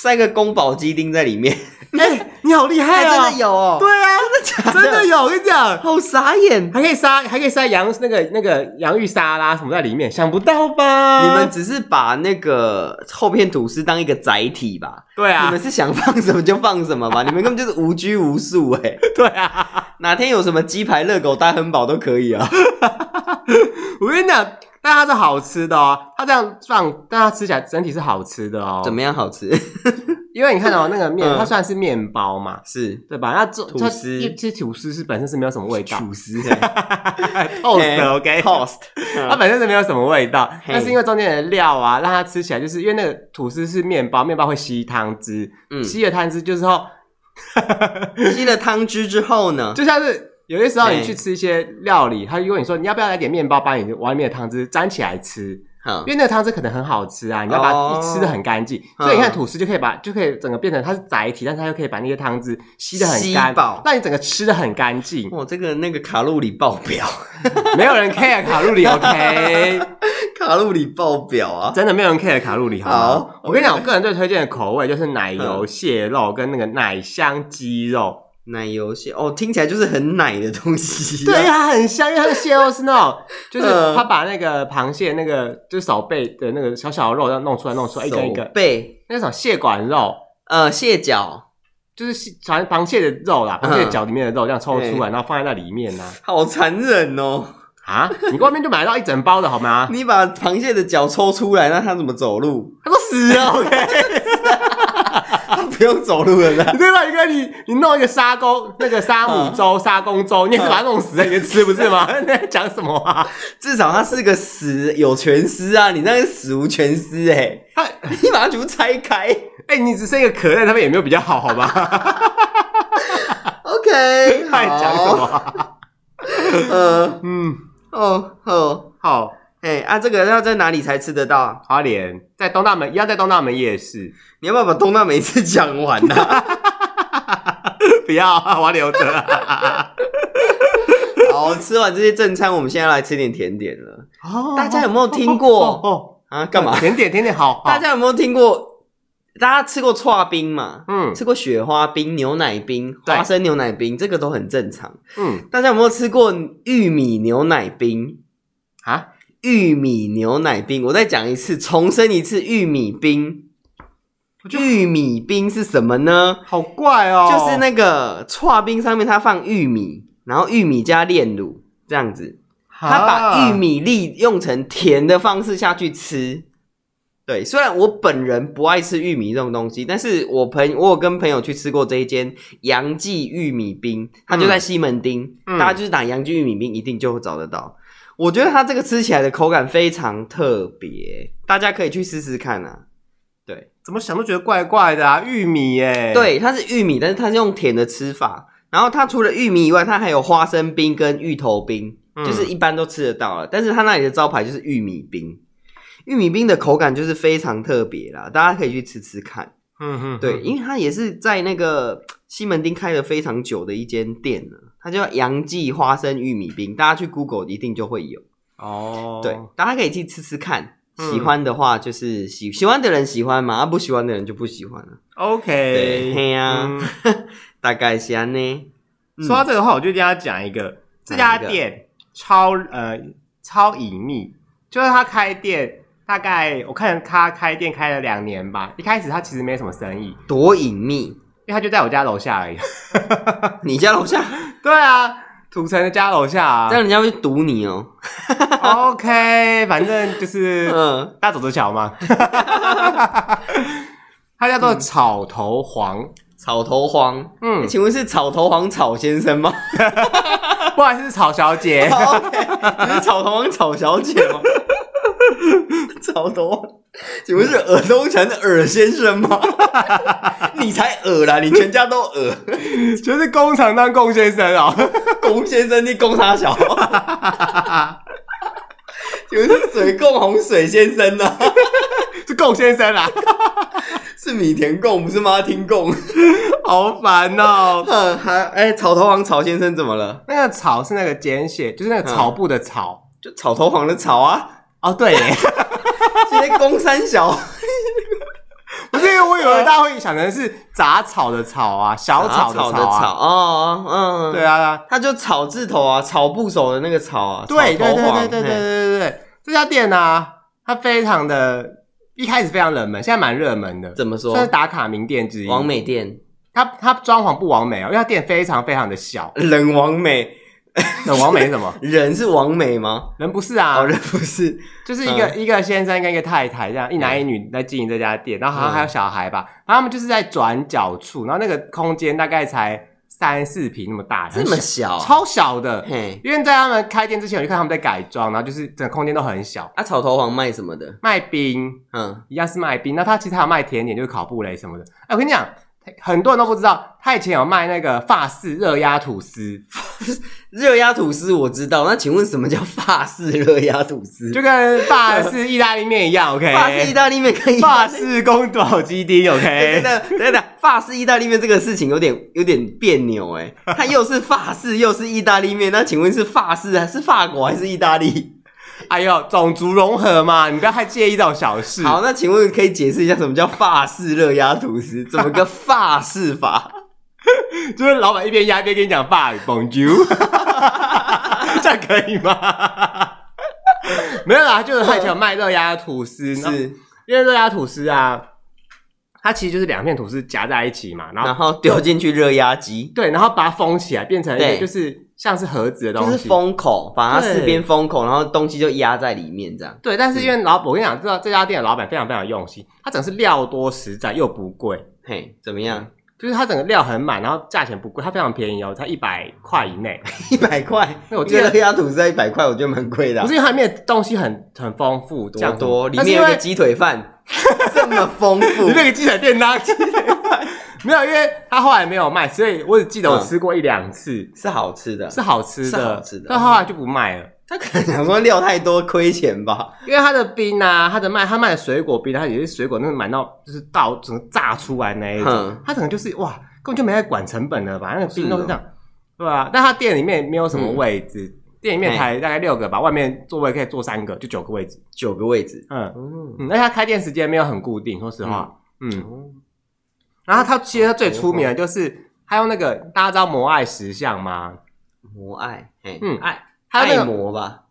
塞个宫保鸡丁在里面？*laughs* 哎、欸，你好厉害啊、欸！真的有哦。对啊，真的假的？真的有，我跟你讲，好傻眼，还可以塞，还可以塞洋那个那个洋芋沙拉什么在里面，想不到吧？你们只是把那个厚片吐司当一个载体吧？对啊，你们是想放什么就放什么吧？*laughs* 你们根本就是无拘无束哎、欸。对啊，哪天有什么鸡排、热狗、大亨堡都可以啊。*laughs* 我跟你讲。但它是好吃的哦，它这样放，但它吃起来整体是好吃的哦。怎么样好吃？*laughs* 因为你看、哦、那个面，它算是面包嘛，是对吧？那做吐司，其实吐司是本身是没有什么味道。吐司，*laughs* toast，OK，toast，*laughs* 它本身是没有什么味道，但是因为中间的料啊，让它吃起来就是因为那个吐司是面包，面包会吸汤汁，嗯，吸了汤汁就是后，吸了汤汁之后呢，就像是。有些时候你去吃一些料理，他如果你说你要不要来点面包，把你外面的汤汁沾起来吃，因为那个汤汁可能很好吃啊，你要把它吃的很干净，所以你看吐司就可以把就可以整个变成它是载体，但是它又可以把那些汤汁吸的很干，让你整个吃的很干净。哇，这个那个卡路里爆表，*laughs* 没有人 care 卡路里，OK？*laughs* 卡路里爆表啊，真的没有人 care 卡路里，好，好，我跟你讲，我个人最推荐的口味就是奶油蟹肉跟那个奶香鸡肉。奶油蟹哦，听起来就是很奶的东西。对呀、啊，很香，因为它的蟹肉是那种，*laughs* 就是他把那个螃蟹那个就是手背的那个小小的肉要弄出来，弄出来一根一根。背那种蟹管肉，呃，蟹脚就是螃螃蟹的肉啦，螃蟹脚里面的肉这样抽出来，然后放在那里面呢、啊。好残忍哦！啊，你外面就买到一整包的好吗？*laughs* 你把螃蟹的脚抽出来，那它怎么走路？它都死了，OK。*laughs* 不用走路了，*laughs* 对吧？你看你，你弄一个沙公，那个沙母粥、沙公粥，*laughs* 你也是把它弄死在里面吃，不是吗？你 *laughs* 在讲什么啊？至少它是个死有全尸啊，你那个死无全尸哎，它你把它全部拆开，哎、欸，你只剩一个壳在那边，也没有比较好，好吧？OK，在讲什么、啊？呃，嗯，哦，好，好。哎、欸、啊，这个要在哪里才吃得到？花莲在东大门，一样在东大门夜市。你要不要把东大门一次讲完呢、啊？*laughs* 不要，我留着。*laughs* 好，吃完这些正餐，我们现在来吃点甜点了。哦，大家有没有听过？哦，哦，哦啊，干嘛？甜点，甜点好，好。大家有没有听过？大家吃过剉冰嘛？嗯，吃过雪花冰、牛奶冰、花生牛奶冰，这个都很正常。嗯，大家有没有吃过玉米牛奶冰？啊？玉米牛奶冰，我再讲一次，重申一次，玉米冰。玉米冰是什么呢？好怪哦，就是那个串冰上面它放玉米，然后玉米加炼乳这样子，它把玉米粒用成甜的方式下去吃。对，虽然我本人不爱吃玉米这种东西，但是我朋我有跟朋友去吃过这一间杨记玉米冰，它就在西门町，嗯、大家就是打杨记玉米冰，一定就会找得到。我觉得它这个吃起来的口感非常特别，大家可以去试试看啊。对，怎么想都觉得怪怪的啊，玉米耶。对，它是玉米，但是它是用甜的吃法。然后它除了玉米以外，它还有花生冰跟芋头冰，嗯、就是一般都吃得到了。但是它那里的招牌就是玉米冰，玉米冰的口感就是非常特别啦，大家可以去吃吃看。嗯哼，对，因为它也是在那个西门町开了非常久的一间店呢。它叫杨记花生玉米冰，大家去 Google 一定就会有哦。对，大家可以去吃吃看，嗯、喜欢的话就是喜喜欢的人喜欢嘛，啊不喜欢的人就不喜欢了。OK，对呀，嗯、*laughs* 大概是这样呢。说到这个的话，我就跟大家讲一个，这家店超呃超隐秘，就是他开店大概我看他开店开了两年吧，一开始他其实没什么生意，多隐秘。因为他就在我家楼下而已，你家楼下？对啊，土城的家楼下啊，这样人家会堵你哦。OK，反正就是嗯，大走着瞧嘛。*laughs* 他叫做草头黄，草头黄。嗯，请问是草头黄草先生吗？不好意思，是草小姐。*laughs* OK，你是草头黄草小姐吗？草头。请问是耳东城的耳先生吗？*laughs* 你才耳啦，你全家都耳，*laughs* 就是工厂当龚先生啊。*laughs* 龚先生，你龚他小。请问是水共洪水先生呢？是贡先生啦，是米田共，不是吗听共，好烦哦、喔。还哎、欸，草头黄草先生怎么了？那个草是那个简写，就是那个草布的草，就草头黄的草啊。哦，对耶，今天公三小，*laughs* 不是因为我以为大家会想成是杂草的草啊，小草的草啊。哦，嗯，对啊，它就草字头啊，草部首的那个草啊。对对对对对对对对对，这家店啊，它非常的，一开始非常冷门，现在蛮热门的。怎么说？算是打卡名店之一。王美店，它它装潢不完美哦，因为它店非常非常的小。冷王美。*laughs* 冷网美是什么？*laughs* 人是王美吗？人不是啊，哦，人不是，就是一个、嗯、一个先生跟一个太太这样，一男一女在经营这家店，然后好像还有小孩吧，嗯、然后他们就是在转角处，然后那个空间大概才三四平那么大，这么小，超小的。嘿，因为在他们开店之前，我就看他们在改装，然后就是整个空间都很小。啊，草头黄卖什么的？卖冰，嗯，一样是卖冰。那他其实还有卖甜点，就是烤布雷什么的。哎，我跟你讲。很多人都不知道，他以前有卖那个法式热压吐司。*laughs* 热压吐司我知道，那请问什么叫法式热压吐司？*laughs* 就跟法式意大利面一样，OK？*laughs* 法式意大利面可以。法式宫保鸡丁，OK？等等等等，法式意大利面这个事情有点有点别扭哎，它又是法式又是意大利面，那请问是法式还是法国还是意大利？*laughs* 哎呦，种族融合嘛，你不要太介意这种小事。好，那请问可以解释一下什么叫法式热压吐司？怎么个法式法？*laughs* 就是老板一边压一边跟你讲法语，Bonjour，*laughs* 这样可以吗？没有啦，就是他以前有卖热压吐司，是因为热压吐司啊，它其实就是两片吐司夹在一起嘛，然后然后丢进去热压机，对，然后把它封起来，变成一个就是。像是盒子的东西，就是封口，把它四边封口，然后东西就压在里面，这样。对，但是因为老，我跟你讲，这这家店的老板非常非常用心，他整个是料多实在又不贵。嘿，怎么样？就是它整个料很满，然后价钱不贵，它非常便宜哦，才一百块以内。*laughs* 一百块？那我记得黑鸭吐司在一百块，我觉得蛮贵的。不是因为它里面东西很很丰富，多多，*laughs* *laughs* 里面有个鸡腿饭，这么丰富，你那个鸡腿便当。没有，因为他后来没有卖，所以我只记得我吃过一两次，嗯，是好吃的，是好吃的，是好吃的。但后来就不卖了，他可能想说料太多亏钱吧。因为他的冰啊，他的卖，他卖的水果冰，他有些水果，那个满到就是到整个炸出来那一种，嗯、他可能就是哇，根本就没在管成本了吧？那个冰都是这样，对吧、啊？但他店里面没有什么位置，嗯、店里面才大概六个吧，外面座位可以坐三个，就九个位置，九个位置。嗯。嗯，而且他开店时间没有很固定，说实话，嗯。嗯然后他其实他最出名的就是他用那个大家知道摩艾石像吗？摩艾，嗯，爱爱摩吧，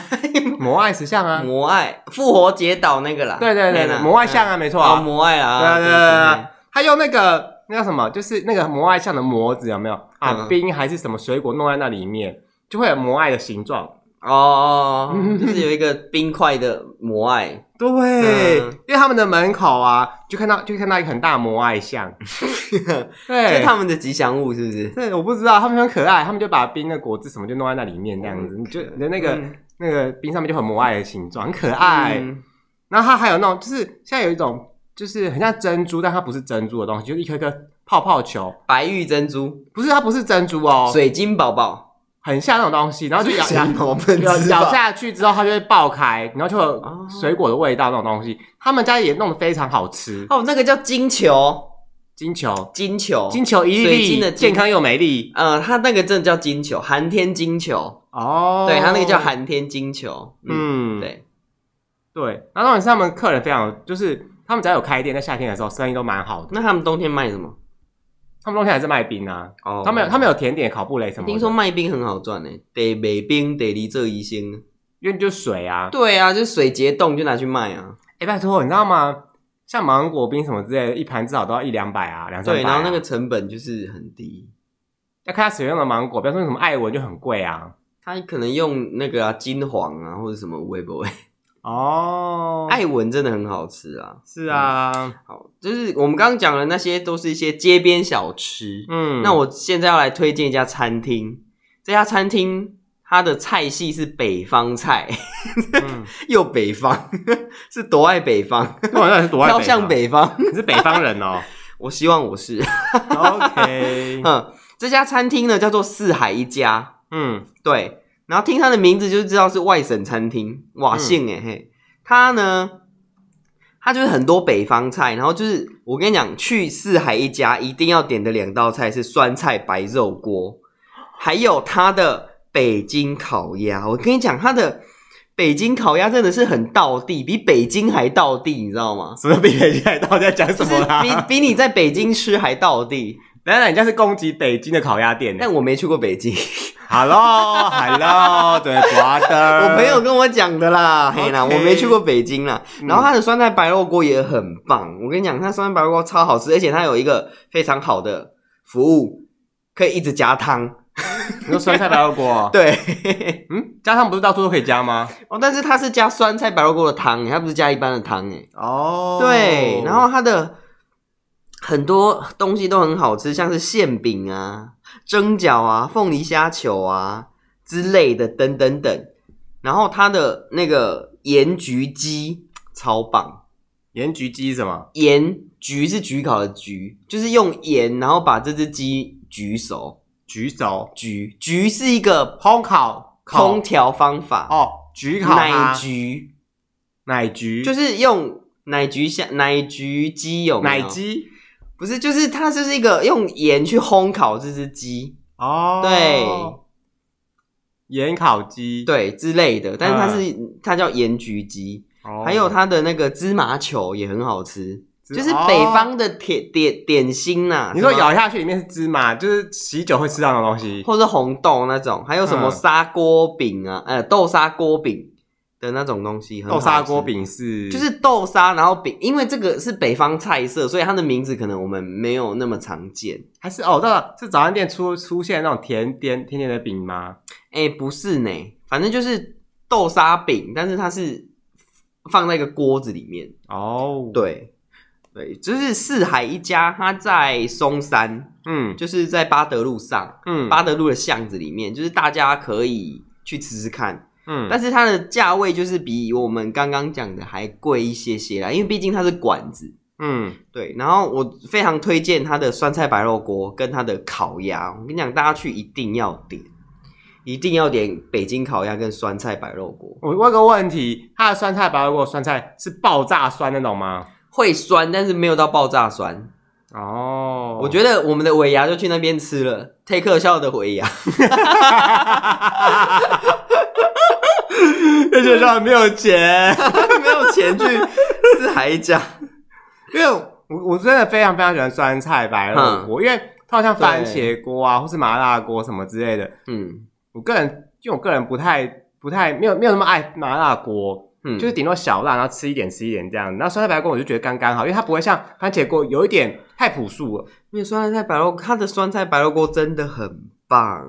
*laughs* 摩艾石像啊，摩艾复活节岛那个啦，对对对，摩艾像啊，没错啊，摩艾啊，对对对，他用那个那叫什么，就是那个摩艾像的模子有没有？啊？冰还是什么水果弄在那里面，就会有摩艾的形状。哦，就是有一个冰块的摩艾，对，嗯、因为他们的门口啊，就看到就看到一个很大摩爱像，*laughs* 对，就他们的吉祥物是不是？对，我不知道，他们很可爱，他们就把冰的果子什么就弄在那里面，这样子，你就那个、嗯、那个冰上面就很摩爱的形状，很可爱。嗯、然后它还有那种，就是现在有一种，就是很像珍珠，但它不是珍珠的东西，就是一颗颗泡泡球，白玉珍珠，不是，它不是珍珠哦，水晶宝宝。很像那种东西，然后就咬咬咬下去之后，它就会爆开，然后就有水果的味道那种东西。他们家也弄得非常好吃哦，那个叫金球，金球，金球，金球一粒粒的健康又美丽。呃，它那个真的叫金球，寒天金球哦，对，它那个叫寒天金球。嗯，对对。然后重点是他们客人非常，就是他们只要有开店，在夏天的时候生意都蛮好的。那他们冬天卖什么？他们冬天还是卖冰啊，哦，他们有他们有甜点、烤布雷什么。听说卖冰很好赚呢，得卖冰得离这一星，因为就水啊。对啊，就水结冻就拿去卖啊。哎，拜托，你知道吗？像芒果冰什么之类的，一盘至少都要一两百啊，两三百。对，然后那个成本就是很低。要看他使用的芒果，比方说什么艾文就很贵啊。他可能用那个啊金黄啊，或者什么微波。哦，艾文真的很好吃啊！是啊，嗯、好，就是我们刚刚讲的那些都是一些街边小吃。嗯，那我现在要来推荐一家餐厅。这家餐厅它的菜系是北方菜，嗯、*laughs* 又北方，*laughs* 是多爱北方，好像是多爱飘向北方。你是北方人哦，*laughs* 我希望我是。OK，嗯，这家餐厅呢叫做四海一家。嗯，对。然后听他的名字就知道是外省餐厅，哇，姓诶嘿，他呢，它就是很多北方菜，然后就是我跟你讲，去四海一家一定要点的两道菜是酸菜白肉锅，*gasps* 还有它的北京烤鸭。我跟你讲，它的北京烤鸭真的是很道地，比北京还道地，你知道吗？什么比北京还道地？在讲什么？比比你在北京吃还道地。原来人家是攻击北京的烤鸭店，但我没去过北京。Hello，Hello，对，brother，我朋友跟我讲的啦，嘿啦，我没去过北京啦。然后它的酸菜白肉锅也很棒，我跟你讲，它酸菜白肉锅超好吃，而且它有一个非常好的服务，可以一直加汤。*laughs* 你说酸菜白肉锅？*laughs* 对，嗯，加汤不是到处都可以加吗？哦，但是它是加酸菜白肉锅的汤，它不是加一般的汤，诶哦，对，然后它的很多东西都很好吃，像是馅饼啊。蒸饺啊，凤梨虾球啊之类的，等等等。然后它的那个盐焗鸡超棒。盐焗鸡是什么？盐焗是焗烤的焗，就是用盐，然后把这只鸡焗熟。焗熟？焗焗是一个烘烤烹调方法哦。焗烤奶焗，奶焗就是用奶焗像奶焗鸡有没有？奶鸡。不是，就是它就是一个用盐去烘烤这只鸡哦，对，盐烤鸡。对之类的，但是它是、嗯、它叫盐焗鸡，哦、还有它的那个芝麻球也很好吃，就是北方的甜点点心呐、啊。你说咬下去里面是芝麻，就是喜酒会吃到的东西，或者是红豆那种，还有什么砂锅饼啊，嗯、呃，豆沙锅饼。的那种东西，豆沙锅饼是就是豆沙，然后饼，因为这个是北方菜色，所以它的名字可能我们没有那么常见。还是哦，对了，是早餐店出出现那种甜点甜甜的饼吗？哎、欸，不是呢，反正就是豆沙饼，但是它是放在一个锅子里面哦。对对，就是四海一家，它在松山，嗯，就是在巴德路上，嗯，巴德路的巷子里面，就是大家可以去吃吃看。嗯，但是它的价位就是比我们刚刚讲的还贵一些些啦，因为毕竟它是馆子。嗯，对。然后我非常推荐它的酸菜白肉锅跟它的烤鸭。我跟你讲，大家去一定要点，一定要点北京烤鸭跟酸菜白肉锅。我问个问题，它的酸菜白肉锅酸菜是爆炸酸那种吗？会酸，但是没有到爆炸酸。哦，我觉得我们的尾牙就去那边吃了，，take 笑的尾牙。*laughs* 而且上没有钱，*laughs* 没有钱去吃海一家，因为我我真的非常非常喜欢酸菜白肉锅，嗯、因为它好像番茄锅啊，或是麻辣锅什么之类的。嗯，我个人，因为我个人不太不太没有没有那么爱麻辣锅，嗯，就是顶多小辣，然后吃一点吃一点这样。然后酸菜白肉锅我就觉得刚刚好，因为它不会像番茄锅有一点太朴素了。因为酸菜白肉，它的酸菜白肉锅真的很棒。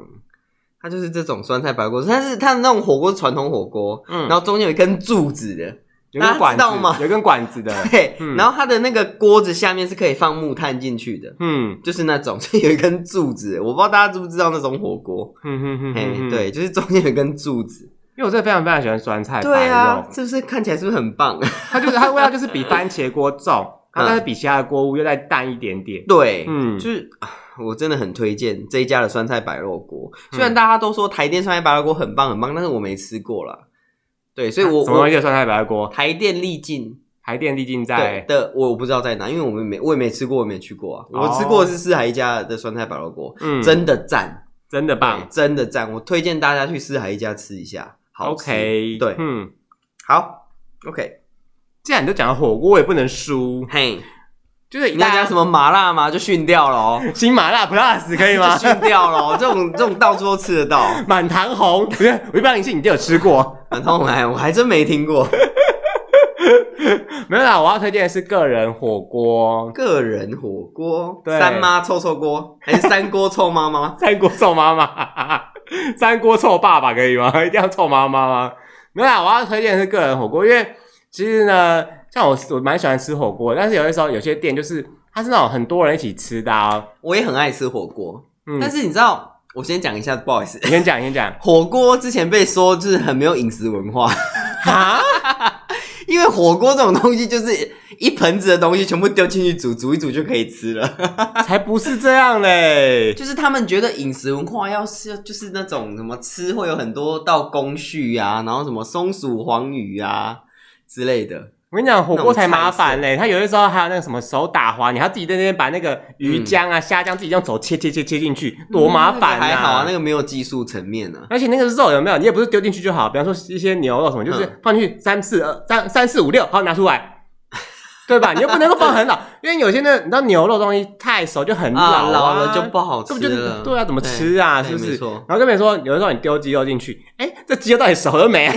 它就是这种酸菜白肉锅，但是它的那种火锅是传统火锅，嗯，然后中间有一根柱子的，有根管子吗？有一根管子的，*laughs* 对，嗯、然后它的那个锅子下面是可以放木炭进去的，嗯，就是那种，*laughs* 所以有一根柱子，我不知道大家知不知道那种火锅，嗯哼哼，嘿，对，就是中间有一根柱子，因为我真的非常非常喜欢酸菜白肉，对啊，是不是看起来是不是很棒？*laughs* 它就是它的味道就是比番茄锅重，它但是比其他的锅物又再淡一点点，对，嗯，就是。我真的很推荐这一家的酸菜白肉锅，虽然大家都说台电酸菜白肉锅很棒很棒，但是我没吃过啦。对，所以我什么东西酸菜白肉锅？台电丽晶，台电丽晶在的，我不知道在哪，因为我们没，我也没吃过，我也没去过啊。我吃过的是四海一家的酸菜白肉锅，嗯，真的赞，真的棒，真的赞，我推荐大家去四海一家吃一下。好，OK，对，嗯，好，OK。既然你都讲到火锅，我也不能输，嘿。就是你要讲什么麻辣吗？就训掉了哦，*laughs* 新麻辣 plus 可以吗？训掉了，这种这种到处都吃得到。*laughs* 满堂红，不是，我一般你是你一定有吃过。满堂红哎，我还真没听过。*laughs* 没有啦，我要推荐的是个人火锅。个人火锅，对，三妈臭臭锅还是三锅臭妈妈？三锅臭妈妈，三锅臭爸爸可以吗？一定要臭妈妈吗？没有啦，我要推荐的是个人火锅，因为其实呢。像我，我蛮喜欢吃火锅，但是有些时候有些店就是它是那种很多人一起吃的啊。我也很爱吃火锅，嗯，但是你知道，我先讲一下，不好意思，你先讲，你先讲。*laughs* 火锅之前被说就是很没有饮食文化，哈，*laughs* 因为火锅这种东西就是一盆子的东西全部丢进去煮，煮一煮就可以吃了，*laughs* 才不是这样嘞。就是他们觉得饮食文化要是就是那种什么吃会有很多道工序啊，然后什么松鼠黄鱼啊之类的。我跟你讲，火锅才麻烦嘞，它有的时候还有那个什么手打滑，你还要自己在那边把那个鱼浆啊、虾浆自己用手切切切切进去，多麻烦啊！还好啊，那个没有技术层面呢。而且那个肉有没有？你也不是丢进去就好，比方说一些牛肉什么，就是放进去三四二三三四五六，好拿出来。*laughs* 对吧？你又不能够放很老，因为有些那你知道牛肉东西太熟就很老啊，老了就不好吃了。对啊，怎么吃啊？是不是？然后跟别人说，有的时候你丢鸡肉进去，哎，这鸡肉到底熟了没？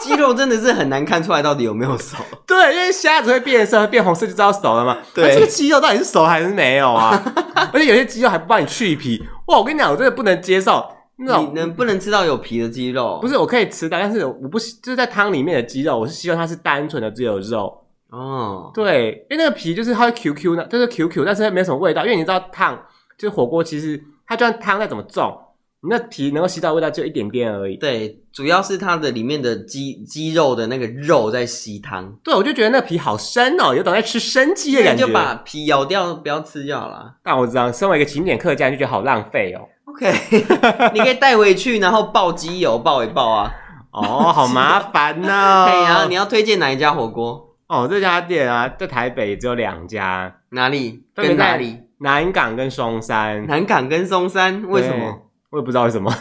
鸡肉真的是很难看出来到底有没有熟。*laughs* 对，因为虾子会变色，会变红色就知道熟了嘛。对，这个鸡肉到底是熟还是没有啊？*laughs* 而且有些鸡肉还不帮你去皮。哇，我跟你讲，我真的不能接受那种。你能不能吃到有皮的鸡肉？不是，我可以吃到，但是我不就是在汤里面的鸡肉，我是希望它是单纯的只有肉。哦，对，因为那个皮就是它会 Q Q 的，就是 Q Q，但是它没什么味道。因为你知道汤就是火锅，其实它就算汤再怎么重，你那皮能够吸到味道就一点点而已。对，主要是它的里面的鸡鸡肉的那个肉在吸汤。对，我就觉得那皮好生哦，有种在吃生鸡的感觉。你就把皮咬掉，不要吃就好了。但我知道，身为一个勤俭客家，就觉得好浪费哦。OK，*laughs* 你可以带回去，然后爆鸡油爆一爆啊。哦，好麻烦 *laughs* 呢。对啊，你要推荐哪一家火锅？哦，这家店啊，在台北只有两家，哪里？跟哪里？南港跟松山。南港跟松山，为什么？我也不知道为什么。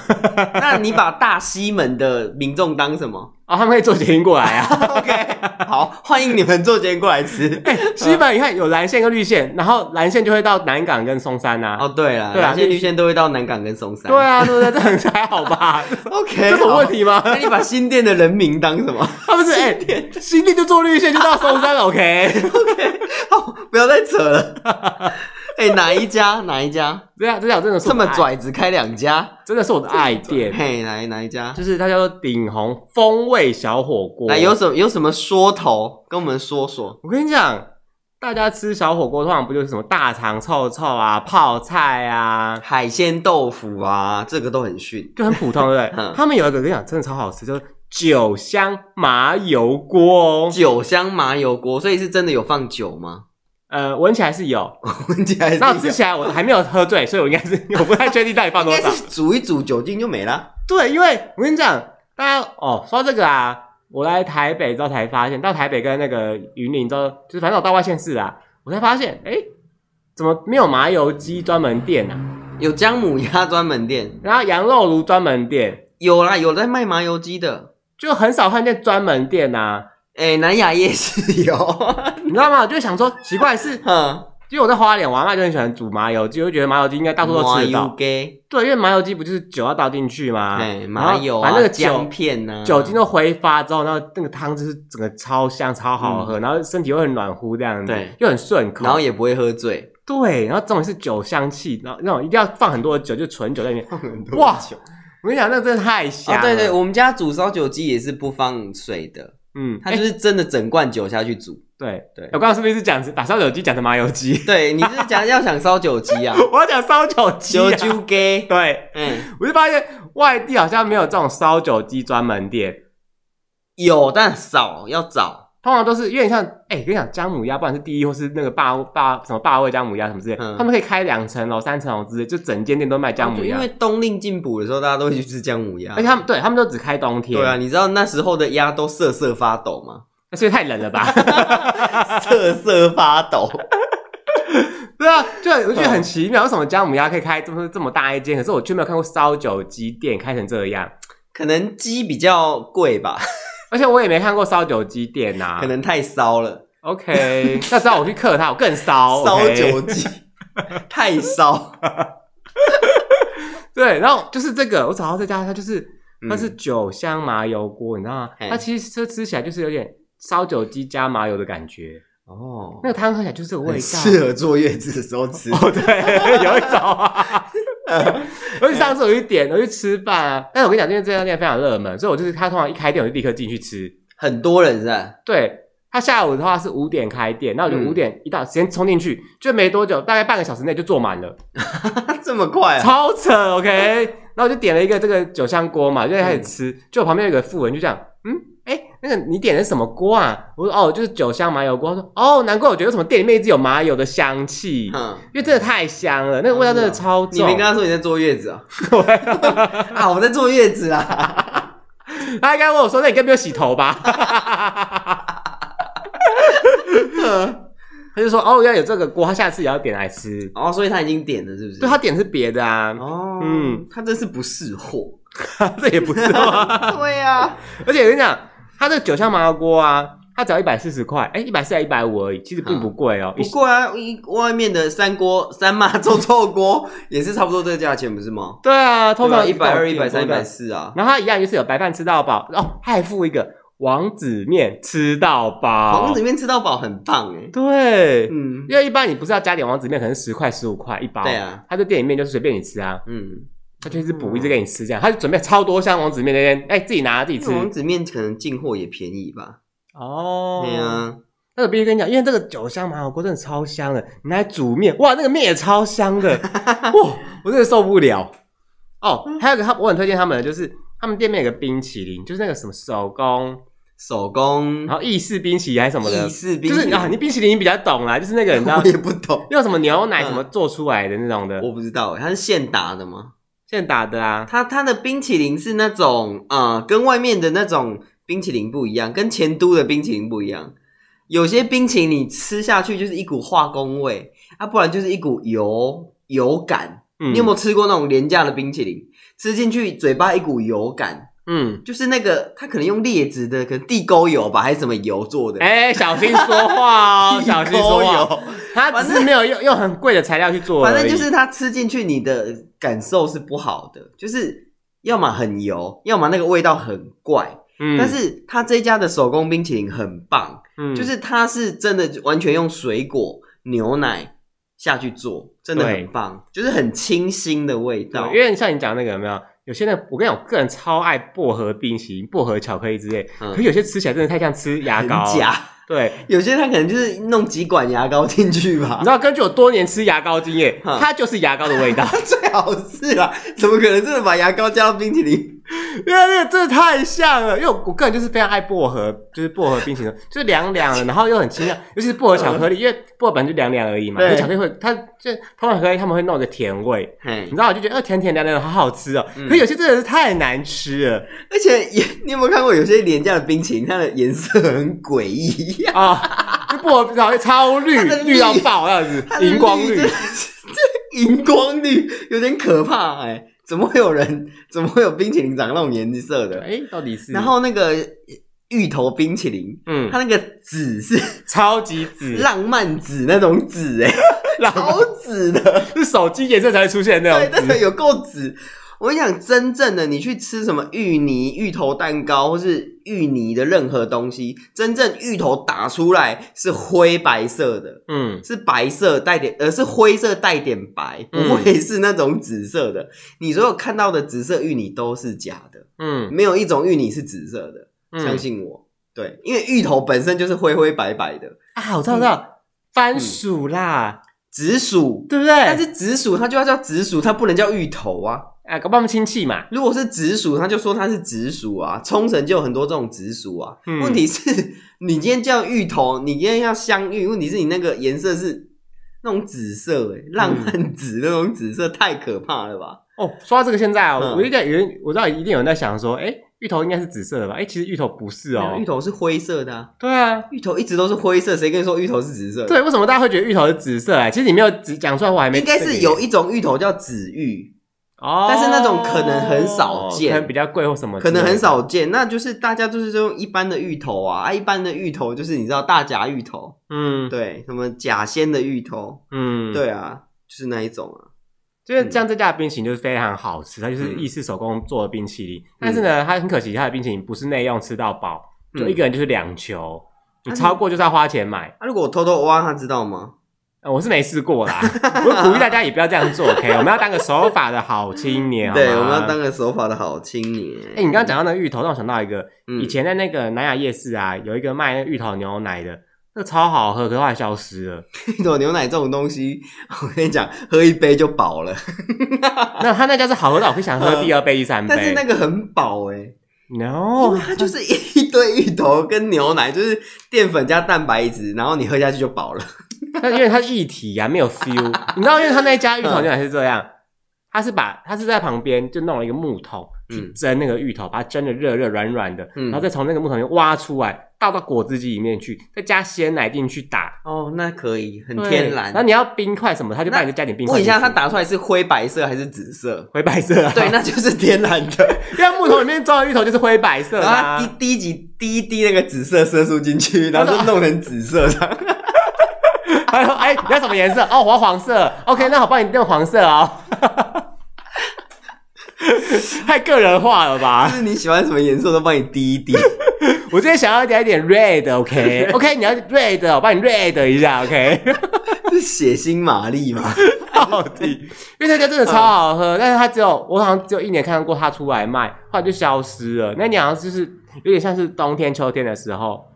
那你把大西门的民众当什么？*laughs* 哦，他们可以坐捷运过来啊。*laughs* OK，好，欢迎你们坐捷运过来吃。*laughs* 哎，西门你看有蓝线跟绿线，然后蓝线就会到南港跟松山呐。哦，对了，对啊，蓝线绿线都会到南港跟松山。对啊，对不对？这很还好吧？OK，这什么问题吗？那你把新店的人民当什么？他不是哎，新店就坐绿线就到松山了。OK，OK，好，不要再扯了。哎，哪一家？哪一家？对啊，这家真的是这么拽，只开两家，真的是我的爱店。嘿，哪哪一家？就是它叫做鼎红风味小火锅。哎，有什么有什么说头？跟我们说说。我跟你讲，大家吃小火锅通常不就是什么大肠臭臭啊、泡菜啊、海鲜豆腐啊，这个都很逊，就很普通，对不对？*laughs* 他们有一个跟你讲，真的超好吃，就是酒香麻油锅哦。酒香麻油锅，所以是真的有放酒吗？呃，闻起来是有，*laughs* 闻起来是有。然后吃起来我还没有喝醉，所以我应该是我不太确定到底放多少。煮一煮，酒精就没了。对，因为我跟你讲，大家哦，说到这个啊，我来台北之后才发现，到台北跟那个云林之后，就是反正我到外县市啊，我才发现，哎，怎么没有麻油鸡专门店呢？有姜母鸭专门店，然后羊肉炉专门店，有啦，有在卖麻油鸡的，就很少看见专门店呐。哎，南雅夜市有，*laughs* 你知道吗？我就想说奇怪是，嗯，因为我在花莲，我阿嬷就很喜欢煮麻油鸡，我就觉得麻油鸡应该到处都吃得到。对，因为麻油鸡不就是酒要倒进去吗？对，麻油啊，那个姜片呢，酒精都挥发之后，然后那个汤就是整个超香、超好喝，然后身体又很暖乎这样子，对，又很顺口，然后也不会喝醉。对，然后重点是酒香气，然后那种一定要放很多的酒，就纯酒在里面。哇，我跟你讲，那真的太香了。对对，我们家煮烧酒鸡也是不放水的。嗯，他就是真的整罐酒下去煮。对对，我刚刚是不是讲打烧酒鸡讲的麻油鸡？*laughs* 对，你是讲要想烧酒鸡啊？*laughs* 我要讲烧酒鸡。烧酒鸡。对，嗯，我就发现外地好像没有这种烧酒鸡专门店，有但少，要找。通常都是有点像，哎、欸，跟你讲，姜母鸭，不管是第一或是那个霸霸什么霸味姜母鸭什么之类，嗯、他们可以开两层楼、三层楼之类，就整间店都卖姜母鸭。因为冬令进补的时候，大家都会去吃姜母鸭。而且他们对他们都只开冬天。对啊，你知道那时候的鸭都瑟瑟发抖吗？那是因为太冷了吧？*laughs* *laughs* 瑟瑟发抖。对啊，就我觉得很奇妙，为什么姜母鸭可以开这么这么大一间，可是我却没有看过烧酒鸡店开成这样？可能鸡比较贵吧。而且我也没看过烧酒鸡店呐、啊，可能太烧了。OK，那只要我去克它，我更烧。烧酒鸡 *laughs* 太烧。对，然后就是这个，我找到这家，它就是它是酒香麻油锅，你知道吗？它其实这吃起来就是有点烧酒鸡加麻油的感觉。哦，那个汤喝起来就是这个味道，适合坐月子的时候吃。哦，对，有一种啊。*laughs* 而且上次我去点，我去吃饭啊。但是我跟你讲，因为这家店非常热门，所以我就是他通常一开店，我就立刻进去吃。很多人是吧？对，他下午的话是五点开店，那我就五点一到时间冲进去，就没多久，大概半个小时内就坐满了。*laughs* 这么快啊？超扯！OK，*laughs* 然后我就点了一个这个酒香锅嘛，就开始吃。就我旁边有个富人就这样，嗯。哎，那个你点的什么锅啊？我说哦，就是酒香麻油锅。他说哦，难怪我觉得什么店里面一直有麻油的香气，嗯，因为真的太香了，那个味道真的超重。你没跟他说你在坐月子 *laughs* 啊？*laughs* 啊，我在坐月子啊。*laughs* 他应该问我说：“那你该不要洗头吧？”他就说哦，要有这个锅，他下次也要点来吃。哦，所以他已经点了，是不是？对，他点是别的啊。哦，嗯，他真是不识货，这也不是货。对呀，而且我跟你讲，他这九香麻辣锅啊。它只要一百四十块，哎、欸，一百四还一百五而已，其实并不贵哦、喔。不贵啊，一外面的三锅三妈臭臭锅 *laughs* 也是差不多这个价钱，不是吗？对啊，通常一百二、一百三、一百四啊。然后它一样就是有白饭吃到饱哦，它还附一个王子面吃到饱。王子面吃到饱很棒哎。对，嗯，因为一般你不是要加点王子面，可能十块、十五块一包。对啊，他在店里面就是随便你吃啊。嗯，他就一直补一直给你吃这样，他就准备超多箱王子面那边，哎、欸，自己拿自己吃。王子面可能进货也便宜吧。哦，对啊，那个必须跟你讲，因为这个酒香麻辣锅真的超香的，你来煮面，哇，那个面也超香的，*laughs* 哇，我真的受不了。哦，还有个他，我很推荐他们的，就是他们店面有个冰淇淋，就是那个什么手工手工，然后意式冰淇淋还是什么的，意式冰淇淋，就是啊，你冰淇淋你比较懂啦，就是那个你知道，我也不懂，用什么牛奶什么做出来的那种的，我不知道，它是现打的吗？现打的啊，它它的冰淇淋是那种啊、呃，跟外面的那种。冰淇淋不一样，跟前都的冰淇淋不一样。有些冰淇淋你吃下去就是一股化工味，啊，不然就是一股油油感。嗯，你有没有吃过那种廉价的冰淇淋？吃进去嘴巴一股油感，嗯，就是那个他可能用劣质的，可能地沟油吧，还是什么油做的？哎、欸，小心说话哦，*laughs* 小心说话。它只是没有用用很贵的材料去做，反正就是它吃进去你的感受是不好的，就是要么很油，要么那个味道很怪。嗯，但是他这家的手工冰淇淋很棒，嗯，就是他是真的完全用水果、牛奶下去做，真的很棒，就是很清新的味道。因为像你讲那个有没有？有些人我跟你讲，我个人超爱薄荷冰淇淋、薄荷巧克力之类，嗯，可有些吃起来真的太像吃牙膏，假。对，有些他可能就是弄几管牙膏进去吧。你知道，根据我多年吃牙膏经验，嗯，它就是牙膏的味道，*laughs* 最好是啦，怎么可能真的把牙膏加到冰淇淋？*laughs* 因为那个真的太像了，因为我个人就是非常爱薄荷，就是薄荷冰淇淋，就是凉凉的，然后又很清亮，尤其是薄荷巧克力，因为薄荷本来就凉凉而已嘛，对，巧克力会，它就通常巧克力他们会弄一个甜味，你知道，我就觉得呃甜甜凉凉的好好吃哦。可有些真的是太难吃了，而且也你有没有看过有些廉价的冰淇淋，它的颜色很诡异啊，就薄荷巧克力超绿，绿到爆这样子，荧光绿，这荧光绿有点可怕哎。怎么会有人？*laughs* 怎么会有冰淇淋长那种颜色的？哎，到底是？然后那个芋头冰淇淋，嗯，它那个紫是 *laughs* 超级紫，*laughs* 浪漫紫那种紫，哎，超紫的，是手机颜色才会出现那种紫，对，那个有够紫。我跟你讲，真正的你去吃什么芋泥、芋头蛋糕，或是芋泥的任何东西，真正芋头打出来是灰白色的，嗯，是白色带点，呃，是灰色带点白，不会是那种紫色的。嗯、你所有看到的紫色芋泥都是假的，嗯，没有一种芋泥是紫色的，嗯、相信我，对，因为芋头本身就是灰灰白白的。啊，我知道，知道，嗯、番薯啦，紫薯，对不对？但是紫薯它就要叫紫薯，它不能叫芋头啊。哎，搞不好他们亲戚嘛。如果是紫薯，他就说他是紫薯啊。冲绳就有很多这种紫薯啊。嗯、问题是，你今天叫芋头，你今天要香芋，问题是你那个颜色是那种紫色，哎，浪漫紫那种紫色，太可怕了吧？哦，说到这个，现在啊、我有点有人，我知道一定有人在想说，哎、欸，芋头应该是紫色的吧？哎、欸，其实芋头不是哦、喔，芋头是灰色的啊。对啊，芋头一直都是灰色，谁跟你说芋头是紫色的？对，为什么大家会觉得芋头是紫色？哎，其实你没有讲出来，我还没。应该是有一种芋头叫紫芋。哦，但是那种可能很少见，可能比较贵或什么，可能很少见。那就是大家就是用一般的芋头啊，啊，一般的芋头就是你知道大甲芋头，嗯，对，什么甲仙的芋头，嗯，对啊，就是那一种啊。就是像这家的冰淇淋就是非常好吃，它就是意式手工做的冰淇淋。但是呢，它很可惜，它的冰淇淋不是内用吃到饱，就一个人就是两球，你超过就是要花钱买。啊，如果我偷偷挖，他知道吗？我是没试过啦，我鼓励大家也不要这样做，OK？我们要当个守法的好青年，对，我们要当个守法的好青年。哎，你刚刚讲到那个芋头，让我想到一个，以前在那个南雅夜市啊，有一个卖那个芋头牛奶的，那个超好喝，可是后来消失了。*laughs* 芋头牛奶这种东西，我跟你讲，喝一杯就饱了。*laughs* 那他那家是好喝到我会想喝第二杯、第三杯，但是那个很饱哎。No，它就是一堆芋头跟牛奶，就是淀粉加蛋白质，然后你喝下去就饱了。*laughs* 那因为它是一体呀，没有 feel。你知道，因为他那家芋头牛奶是这样，他是把他是在旁边就弄了一个木桶，去蒸那个芋头，把它蒸的热热软软的，然后再从那个木头里面挖出来，倒到果汁机里面去，再加鲜奶进去打。哦，那可以，很天然。然后你要冰块什么，他就帮你再加点冰块。问一下，它打出来是灰白色还是紫色？灰白色啊。*laughs* 对，那就是天然的，*laughs* 因为木头里面装的芋头就是灰白色啊。滴滴几滴一滴那个紫色色素进去，然后就弄成紫色的。哎哎，你要什么颜色？哦，我要黄色。OK，那我帮你弄黄色哦。*laughs* 太个人化了吧？就是你喜欢什么颜色，都帮你滴一滴。*laughs* 我今天想要点一点 red，OK，OK，*laughs* okay? okay, 你要 red，我帮你 red 一下，OK。是血腥玛丽吗？到底？因为那家真的超好喝，嗯、但是它只有我好像只有一年看到过它出来卖，后来就消失了。那年好像就是有点像是冬天、秋天的时候，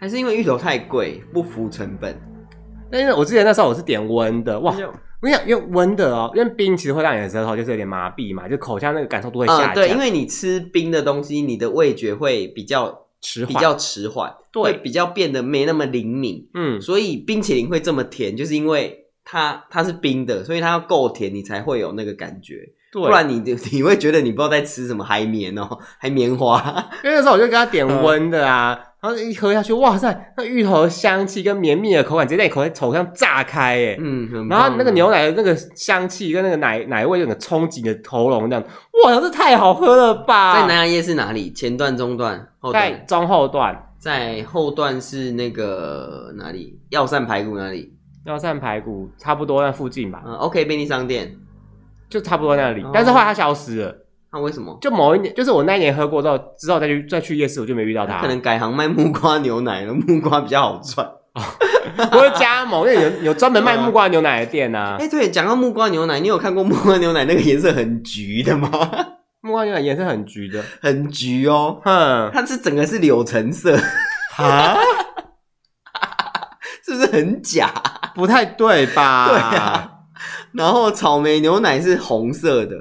还是因为芋头太贵，不符成本。但是我之前那时候我是点温的，哇！我跟你讲，用温的哦，因为冰其实会让你的舌头就是有点麻痹嘛，就口腔那个感受度会下降。嗯、对，因为你吃冰的东西，你的味觉会比较迟缓，比较迟缓，对，会比较变得没那么灵敏。嗯，所以冰淇淋会这么甜，就是因为它它是冰的，所以它要够甜，你才会有那个感觉。对，不然你 *laughs* 你会觉得你不知道在吃什么海绵哦，海绵花。因为那时候我就给他点温的啊。嗯然后一喝下去，哇塞，那芋头的香气跟绵密的口感直接在你口在口腔炸开，哎，嗯，然后那个牛奶的那个香气跟那个奶奶味，那个冲击你的喉咙这样，哇，这太好喝了吧！在南洋夜市哪里？前段、中段、后段？在中后段，在后段是那个哪里？药膳排骨哪里？药膳排骨差不多在附近吧。嗯，OK，便利商店就差不多那里，哦、但是后来它消失了。那为什么？就某一年，就是我那一年喝过之后，之后再去再去夜市，我就没遇到他。可能改行卖木瓜牛奶了，木瓜比较好赚。不会加盟，因为有有专门卖木瓜牛奶的店呐、啊。哎、欸，对，讲到木瓜牛奶，你有看过木瓜牛奶那个颜色很橘的吗？*laughs* 木瓜牛奶颜色很橘的，很橘哦。哼，它是整个是柳橙色啊？*laughs* *laughs* 是不是很假？不太对吧？对啊。然后草莓牛奶是红色的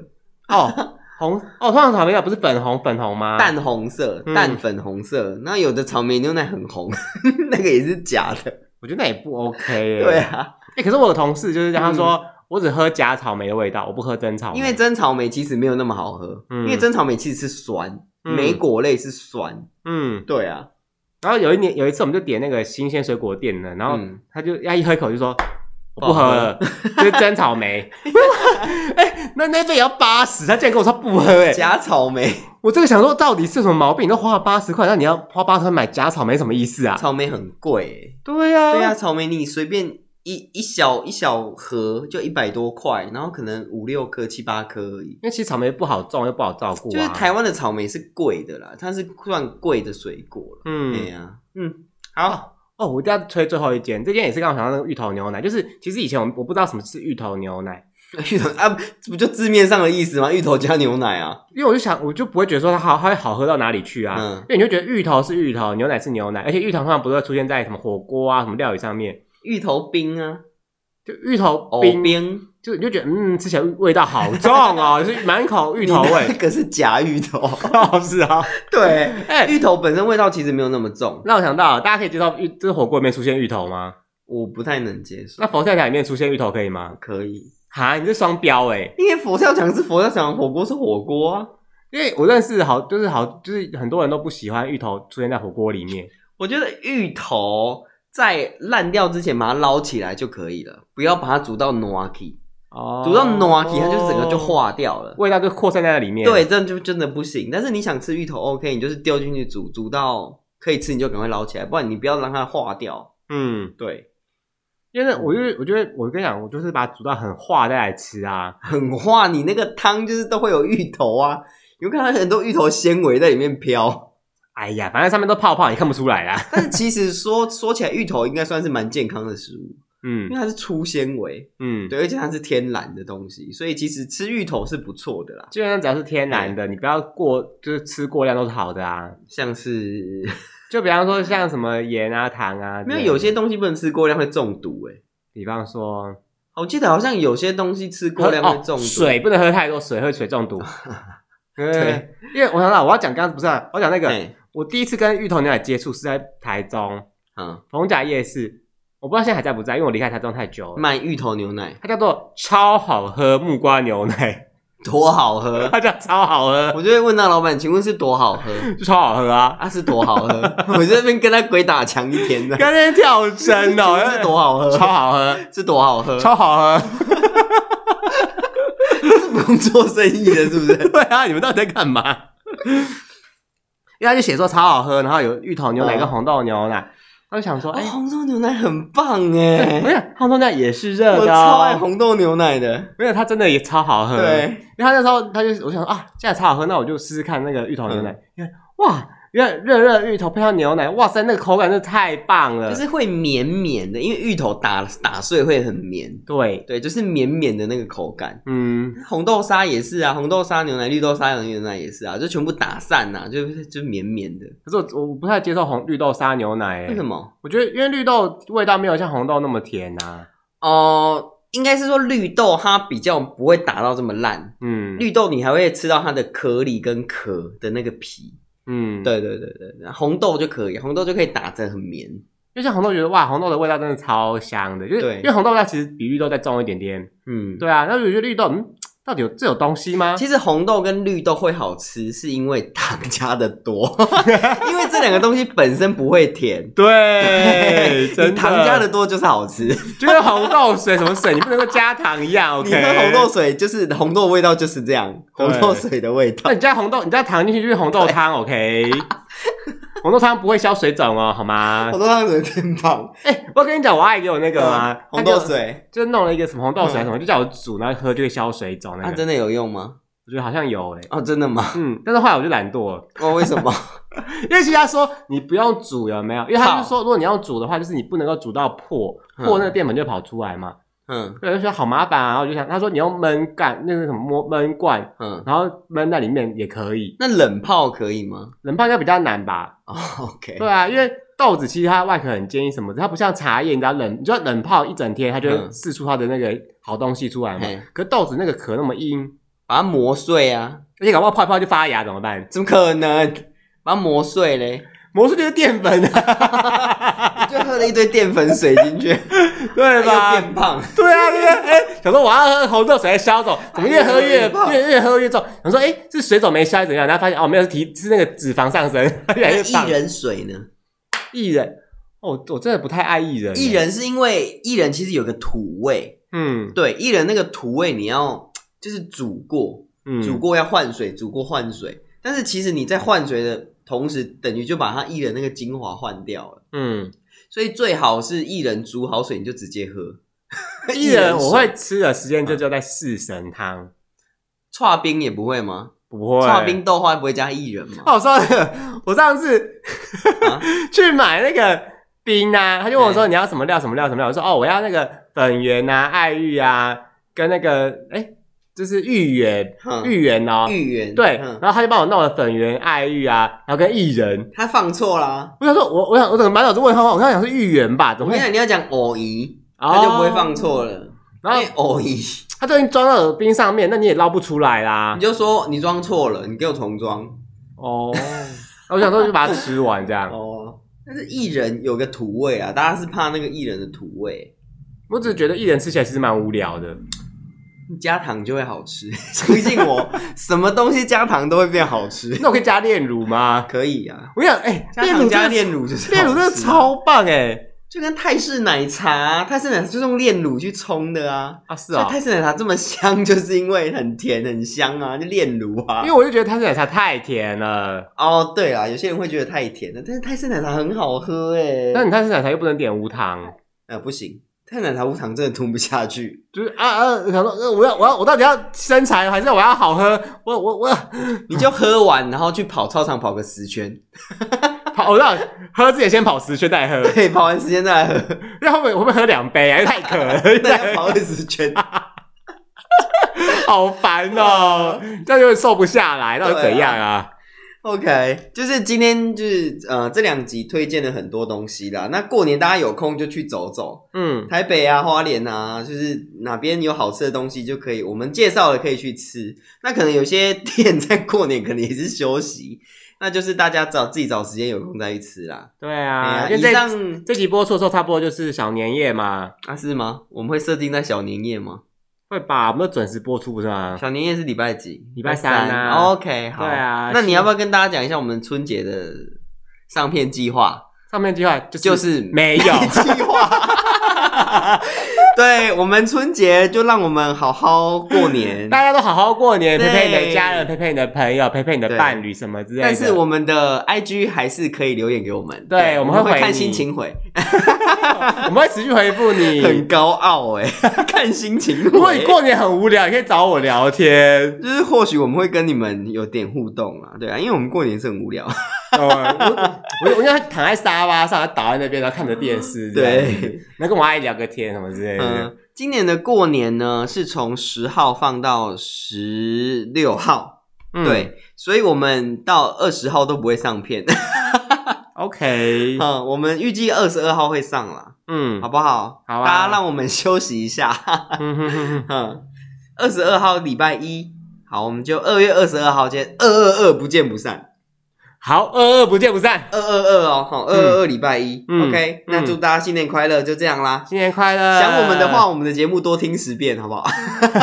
哦。红哦，通常草莓奶不是粉红粉红吗？淡红色，淡粉红色。那、嗯、有的草莓牛奶很红，*laughs* 那个也是假的。我觉得那也不 OK、*laughs* 欸。对啊，哎、欸，可是我的同事就是他说，我只喝假草莓的味道，我不喝真草莓，因为真草莓其实没有那么好喝。嗯、因为真草莓其实是酸，莓、嗯、果类是酸。嗯，对啊。然后有一年有一次，我们就点那个新鲜水果店的，然后他就呀一喝一口就说。我不喝了，就是真草莓。*laughs* 那那杯也要八十，他竟然跟我说不喝、欸，哎，假草莓。我这个想说，到底是什么毛病？你都花了八十块，那你要花八十块买假草莓，什么意思啊？草莓很贵、欸，对呀、啊，对呀、啊，草莓你随便一一小一小盒就一百多块，然后可能五六颗、七八颗而已。因为其实草莓不好种，又不好照顾、啊。就是台湾的草莓是贵的啦，它是算贵的水果。嗯，对呀、啊，嗯，好。哦，我一定要推最后一间，这间也是刚刚想到那个芋头牛奶，就是其实以前我我不知道什么是芋头牛奶，*laughs* 芋头啊，不就字面上的意思吗？芋头加牛奶啊，因为我就想，我就不会觉得说它好，它会好喝到哪里去啊？嗯，因为你就觉得芋头是芋头，牛奶是牛奶，而且芋头通常不是会出现在什么火锅啊、什么料理上面，芋头冰啊。就芋头冰，冰就你就觉得嗯，吃起来味道好重哦，*laughs* 就是满口芋头味。那个是假芋头，*laughs* 是啊，对，哎，芋头本身味道其实没有那么重。那我想到，大家可以接受芋，这个火锅里面出现芋头吗？我不太能接受。那佛跳墙里面出现芋头可以吗？可以。哈，你是双标哎，因为佛跳墙是佛跳墙，火锅是火锅啊。因为我认识好，就是好，就是很多人都不喜欢芋头出现在火锅里面。我觉得芋头。在烂掉之前把它捞起来就可以了，不要把它煮到 noaki，、哦，煮到 noaki 它就整个就化掉了，味道就扩散在那里面。对，这样就真的不行。但是你想吃芋头，OK，你就是丢进去煮，煮到可以吃你就赶快捞起来，不然你不要让它化掉。嗯，对，因为我就我觉得我跟你讲，我就是把它煮到很化再来吃啊，*laughs* 很化，你那个汤就是都会有芋头啊，有看到很多芋头纤维在里面飘。哎呀，反正上面都泡泡，你看不出来啦。*laughs* 但是其实说说起来，芋头应该算是蛮健康的食物，嗯，因为它是粗纤维，嗯，对，而且它是天然的东西，所以其实吃芋头是不错的啦。基本上只要是天然的，你不要过，就是吃过量都是好的啊。像是，就比方说像什么盐啊、糖啊，因为有些东西不能吃过量会中毒诶。比方说，我记得好像有些东西吃过量会中毒，哦、水不能喝太多水，会水中毒。*laughs* 对，因为我想到我要讲刚刚不是、啊，我讲那个。我第一次跟芋头牛奶接触是在台中，嗯，逢甲夜市，我不知道现在还在不在，因为我离开台中太久了。卖芋头牛奶，它叫做超好喝木瓜牛奶，多好喝，*laughs* 他讲超好喝，我就会问那老板，请问是多好喝？就 *laughs* 超好喝啊！啊，是多好喝？*laughs* 我在那边跟他鬼打墙一天的，跟那边跳针哦，是多好喝？超好喝，是多好喝？超好喝，是不用做生意的，是不是？对啊，你们到底在干嘛？因为他就写说超好喝，然后有芋头牛奶跟红豆牛奶。我就想说，哎、欸，红豆牛奶很棒哎！没有，红豆牛奶也是热的，我超爱红豆牛奶的。没有，它真的也超好喝。对，因为他那时候他就我想说啊，现在超好喝，那我就试试看那个芋头牛奶。因为、嗯、哇。因为热热芋头配上牛奶，哇塞，那个口感真的太棒了，就是会绵绵的，因为芋头打打碎会很绵，对对，就是绵绵的那个口感。嗯，红豆沙也是啊，红豆沙牛奶、绿豆沙牛奶也是啊，就全部打散呐、啊，就就绵绵的。可是我我不太接受红绿豆沙牛奶，为什么？我觉得因为绿豆味道没有像红豆那么甜呐、啊。哦、呃，应该是说绿豆它比较不会打到这么烂。嗯，绿豆你还会吃到它的壳里跟壳的那个皮。嗯，对对对对，红豆就可以，红豆就可以打成很绵。就像红豆觉得哇，红豆的味道真的超香的，就是对因为红豆它其实比绿豆再重一点点。嗯，对啊，那有些绿豆嗯。到底有这有东西吗？其实红豆跟绿豆会好吃，是因为糖加的多，*laughs* 因为这两个东西本身不会甜。对，*laughs* 真的糖加的多就是好吃，就跟红豆水什么水，你不能够加糖一样。*laughs* OK，你喝红豆水就是红豆味道就是这样，红豆水的味道。那你加红豆，你加糖进去就是红豆汤。OK。红豆汤不会消水肿哦，好吗？红豆汤有点胖。哎、欸，我跟你讲，我阿姨给我那个吗？红豆水，就弄了一个什么红豆水什么，嗯、就叫我煮，然后喝就会消水肿。那个、啊、真的有用吗？我觉得好像有诶、欸。哦，真的吗？嗯，但是后来我就懒惰了。哦，为什么？*laughs* 因为其实他说你不用煮，有没有？因为他就说，如果你要煮的话，就是你不能够煮到破，破那个淀粉就跑出来嘛。嗯，对，就说好麻烦啊，然后我就想，他说你用焖干那个什么焖罐，嗯，然后焖在里面也可以。那冷泡可以吗？冷泡应该比较难吧？哦，OK。对啊，因为豆子其实它外壳很坚硬什么的，它不像茶叶，你知道冷，你知道冷泡一整天，它就会释出它的那个好东西出来嘛。嗯、可是豆子那个壳那么硬，把它磨碎啊，而且搞不好泡一泡就发芽怎么办？怎么可能？把它磨碎嘞？磨碎就是淀粉啊！*laughs* 就喝了一堆淀粉水进去，*laughs* 对吧？又变胖。对啊，对啊。哎，想说我要喝红豆水来消肿，怎么越喝越 *laughs* 越越喝越重？想说，哎，是水肿没消，怎样？然后发现哦，没有，是 *laughs* 提是那个脂肪上升，越来越胖。薏仁水呢？薏仁哦，我真的不太爱薏仁。薏仁是因为薏仁其实有个土味，嗯，对，薏仁那个土味你要就是煮过，煮过要换水，煮过换水。但是其实你在换水的。同时，等于就把它薏仁那个精华换掉了。嗯，所以最好是薏仁煮好水，你就直接喝。*laughs* 薏仁我会吃的时间就就在四神汤。剉冰也不会吗？不会。剉冰豆花不会加薏仁吗？哦，说，我上次 *laughs* 去买那个冰啊，他就问我说你要什么料？什么料？什么料？我说哦，我要那个粉圆啊、爱玉啊，跟那个哎。就是芋圆，芋圆哦，芋圆对，然后他就帮我弄了粉圆、爱玉啊，然后跟薏仁，他放错了。我想说，我我想我怎么满脑子问号？我刚刚讲是芋圆吧？怎么会？你要讲藕姨，他就不会放错了。然后藕姨，他都已经装到耳冰上面，那你也捞不出来啦。你就说你装错了，你给我重装。哦，我想说就把它吃完这样。哦，但是薏仁有个土味啊，大家是怕那个薏仁的土味。我只是觉得薏仁吃起来其实蛮无聊的。*laughs* 加糖就会好吃，*laughs* 相信我，什么东西加糖都会变好吃。*laughs* 那我可以加炼乳吗？可以啊。我想，哎、欸，炼乳加炼乳就是炼乳真的超棒哎，就跟泰式奶茶，泰式奶茶就是用炼乳去冲的啊。啊，是啊、哦。泰式奶茶这么香，就是因为很甜很香啊，就炼乳啊。因为我就觉得泰式奶茶太甜了。哦，对啊，有些人会觉得太甜了，但是泰式奶茶很好喝哎。那你泰式奶茶又不能点无糖？呃，不行。泰奶茶无糖真的吞不下去，就是啊啊！想说，呃，我要我要我到底要身材还是我要好喝？我我我，你就喝完，然后去跑操场跑个十圈，*laughs* 跑我让喝之前先跑十圈再喝，对，跑完十圈再来喝。那会不会会不会喝两杯啊？太渴了，*laughs* 再跑二十圈，*laughs* 好烦哦、喔！这样就会瘦不下来，到底怎样啊？OK，就是今天就是呃这两集推荐了很多东西啦。那过年大家有空就去走走，嗯，台北啊、花莲啊，就是哪边有好吃的东西就可以，我们介绍了可以去吃。那可能有些 *laughs* 店在过年可能也是休息，那就是大家找自己找时间有空再去吃啦。对啊，因为以上这集播出的时候差不多就是小年夜嘛。啊，是吗？我们会设定在小年夜吗？会吧？我们都准时播出不是吗？小年夜是礼拜几？礼拜三啊。OK，好。对啊，那你要不要跟大家讲一下我们春节的上片计划？上片计划就就是没有计划。*laughs* *laughs* 对，我们春节就让我们好好过年，*laughs* 大家都好好过年，陪陪你的家人，陪陪你的朋友，陪陪你的伴侣什么之类的。但是我们的 IG 还是可以留言给我们，对，我们会看心情回，*laughs* 我们会持续回复你。很高傲哎，看心情。如果你过年很无聊，你可以找我聊天，就是或许我们会跟你们有点互动啊，对啊，因为我们过年是很无聊。我我我应该躺在沙发上，倒在那边，然后看着电视，对，能跟我阿姨聊个天什么之类的。今年的过年呢，是从十号放到十六号，嗯、对，所以我们到二十号都不会上片。OK，嗯，我们预计二十二号会上了，嗯，好不好？好啊，大家让我们休息一下。嗯，二十二号礼拜一，好，我们就二月二十二号见，二二二不见不散。好，二二不见不散，二二二哦，好，二二二礼拜一，OK，那祝大家新年快乐，就这样啦，新年快乐！想我们的话，我们的节目多听十遍，好不好？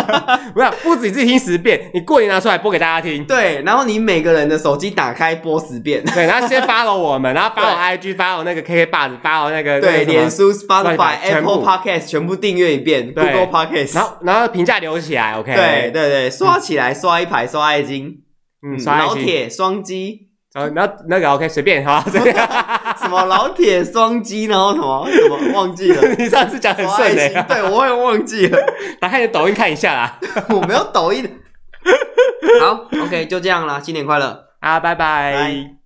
*laughs* 不要，不止自己听十遍，你过年拿出来播给大家听，对，然后你每个人的手机打开播十遍，对，然后先 follow 我们，然后 follow IG follow 那个 KKBOX，follow 那个对，脸书、Spotify、Apple Podcast 全部订阅一遍，Google Podcast，然后然后评价留起来，OK，对对对，刷起来，刷一排，刷爱心，嗯，老铁双击。呃，那那个 OK，随便哈，随便。*laughs* 什么老铁双击，然后什么什么忘记了？*laughs* 你上次讲很顺的，对我也忘记了。*laughs* 打开你的抖音看一下啦。我没有抖音。好，OK，就这样啦，新年快乐啊，拜拜。